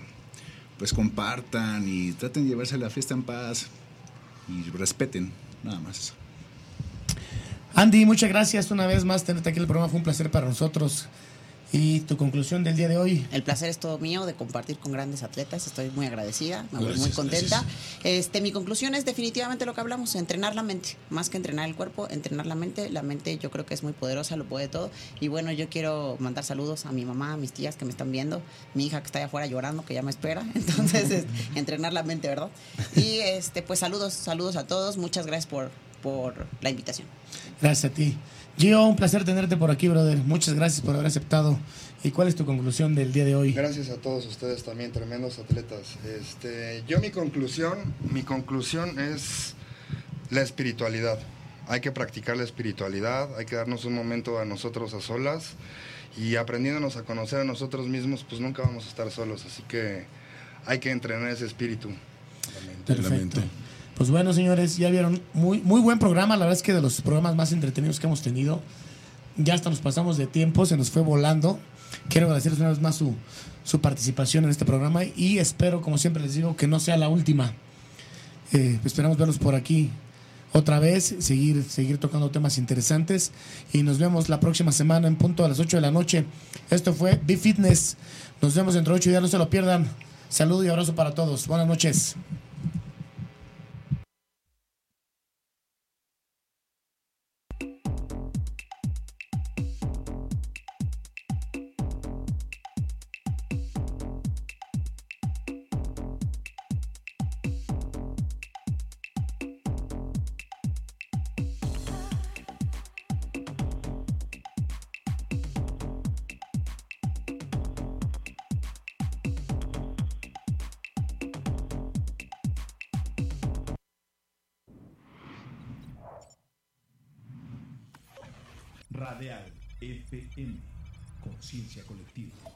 pues compartan y traten de llevarse la fiesta en paz y respeten, nada más eso. Andy, muchas gracias una vez más tenerte aquí en el programa. Fue un placer para nosotros. Y tu conclusión del día de hoy. El placer es todo mío de compartir con grandes atletas. Estoy muy agradecida, me voy muy contenta. gracias. Este, mi conclusión es definitivamente lo que hablamos, entrenar la mente, más que entrenar el cuerpo, entrenar la mente. La mente yo creo que es muy poderosa, lo puede todo. Y bueno, yo quiero mandar saludos a mi mamá, a mis tías que me están viendo, mi hija que está allá afuera llorando, que ya me espera. (laughs) Entonces, es entrenar la mente, ¿verdad? Y este, pues saludos, saludos a todos. Muchas gracias por, por la invitación. Gracias a ti. Gio, un placer tenerte por aquí, brother. Muchas gracias por haber aceptado. ¿Y cuál es tu conclusión del día de hoy? Gracias a todos ustedes también, tremendos atletas. Este, yo mi conclusión, mi conclusión es la espiritualidad. Hay que practicar la espiritualidad, hay que darnos un momento a nosotros a solas y aprendiéndonos a conocer a nosotros mismos, pues nunca vamos a estar solos. Así que hay que entrenar ese espíritu. Perfecto. Pues bueno, señores, ya vieron, muy, muy buen programa. La verdad es que de los programas más entretenidos que hemos tenido. Ya hasta nos pasamos de tiempo, se nos fue volando. Quiero agradecerles una vez más su, su participación en este programa y espero, como siempre les digo, que no sea la última. Eh, esperamos verlos por aquí otra vez, seguir, seguir tocando temas interesantes y nos vemos la próxima semana en punto a las 8 de la noche. Esto fue Be Fitness. Nos vemos dentro de 8 días, no se lo pierdan. Saludo y abrazo para todos. Buenas noches. Conciencia colectiva.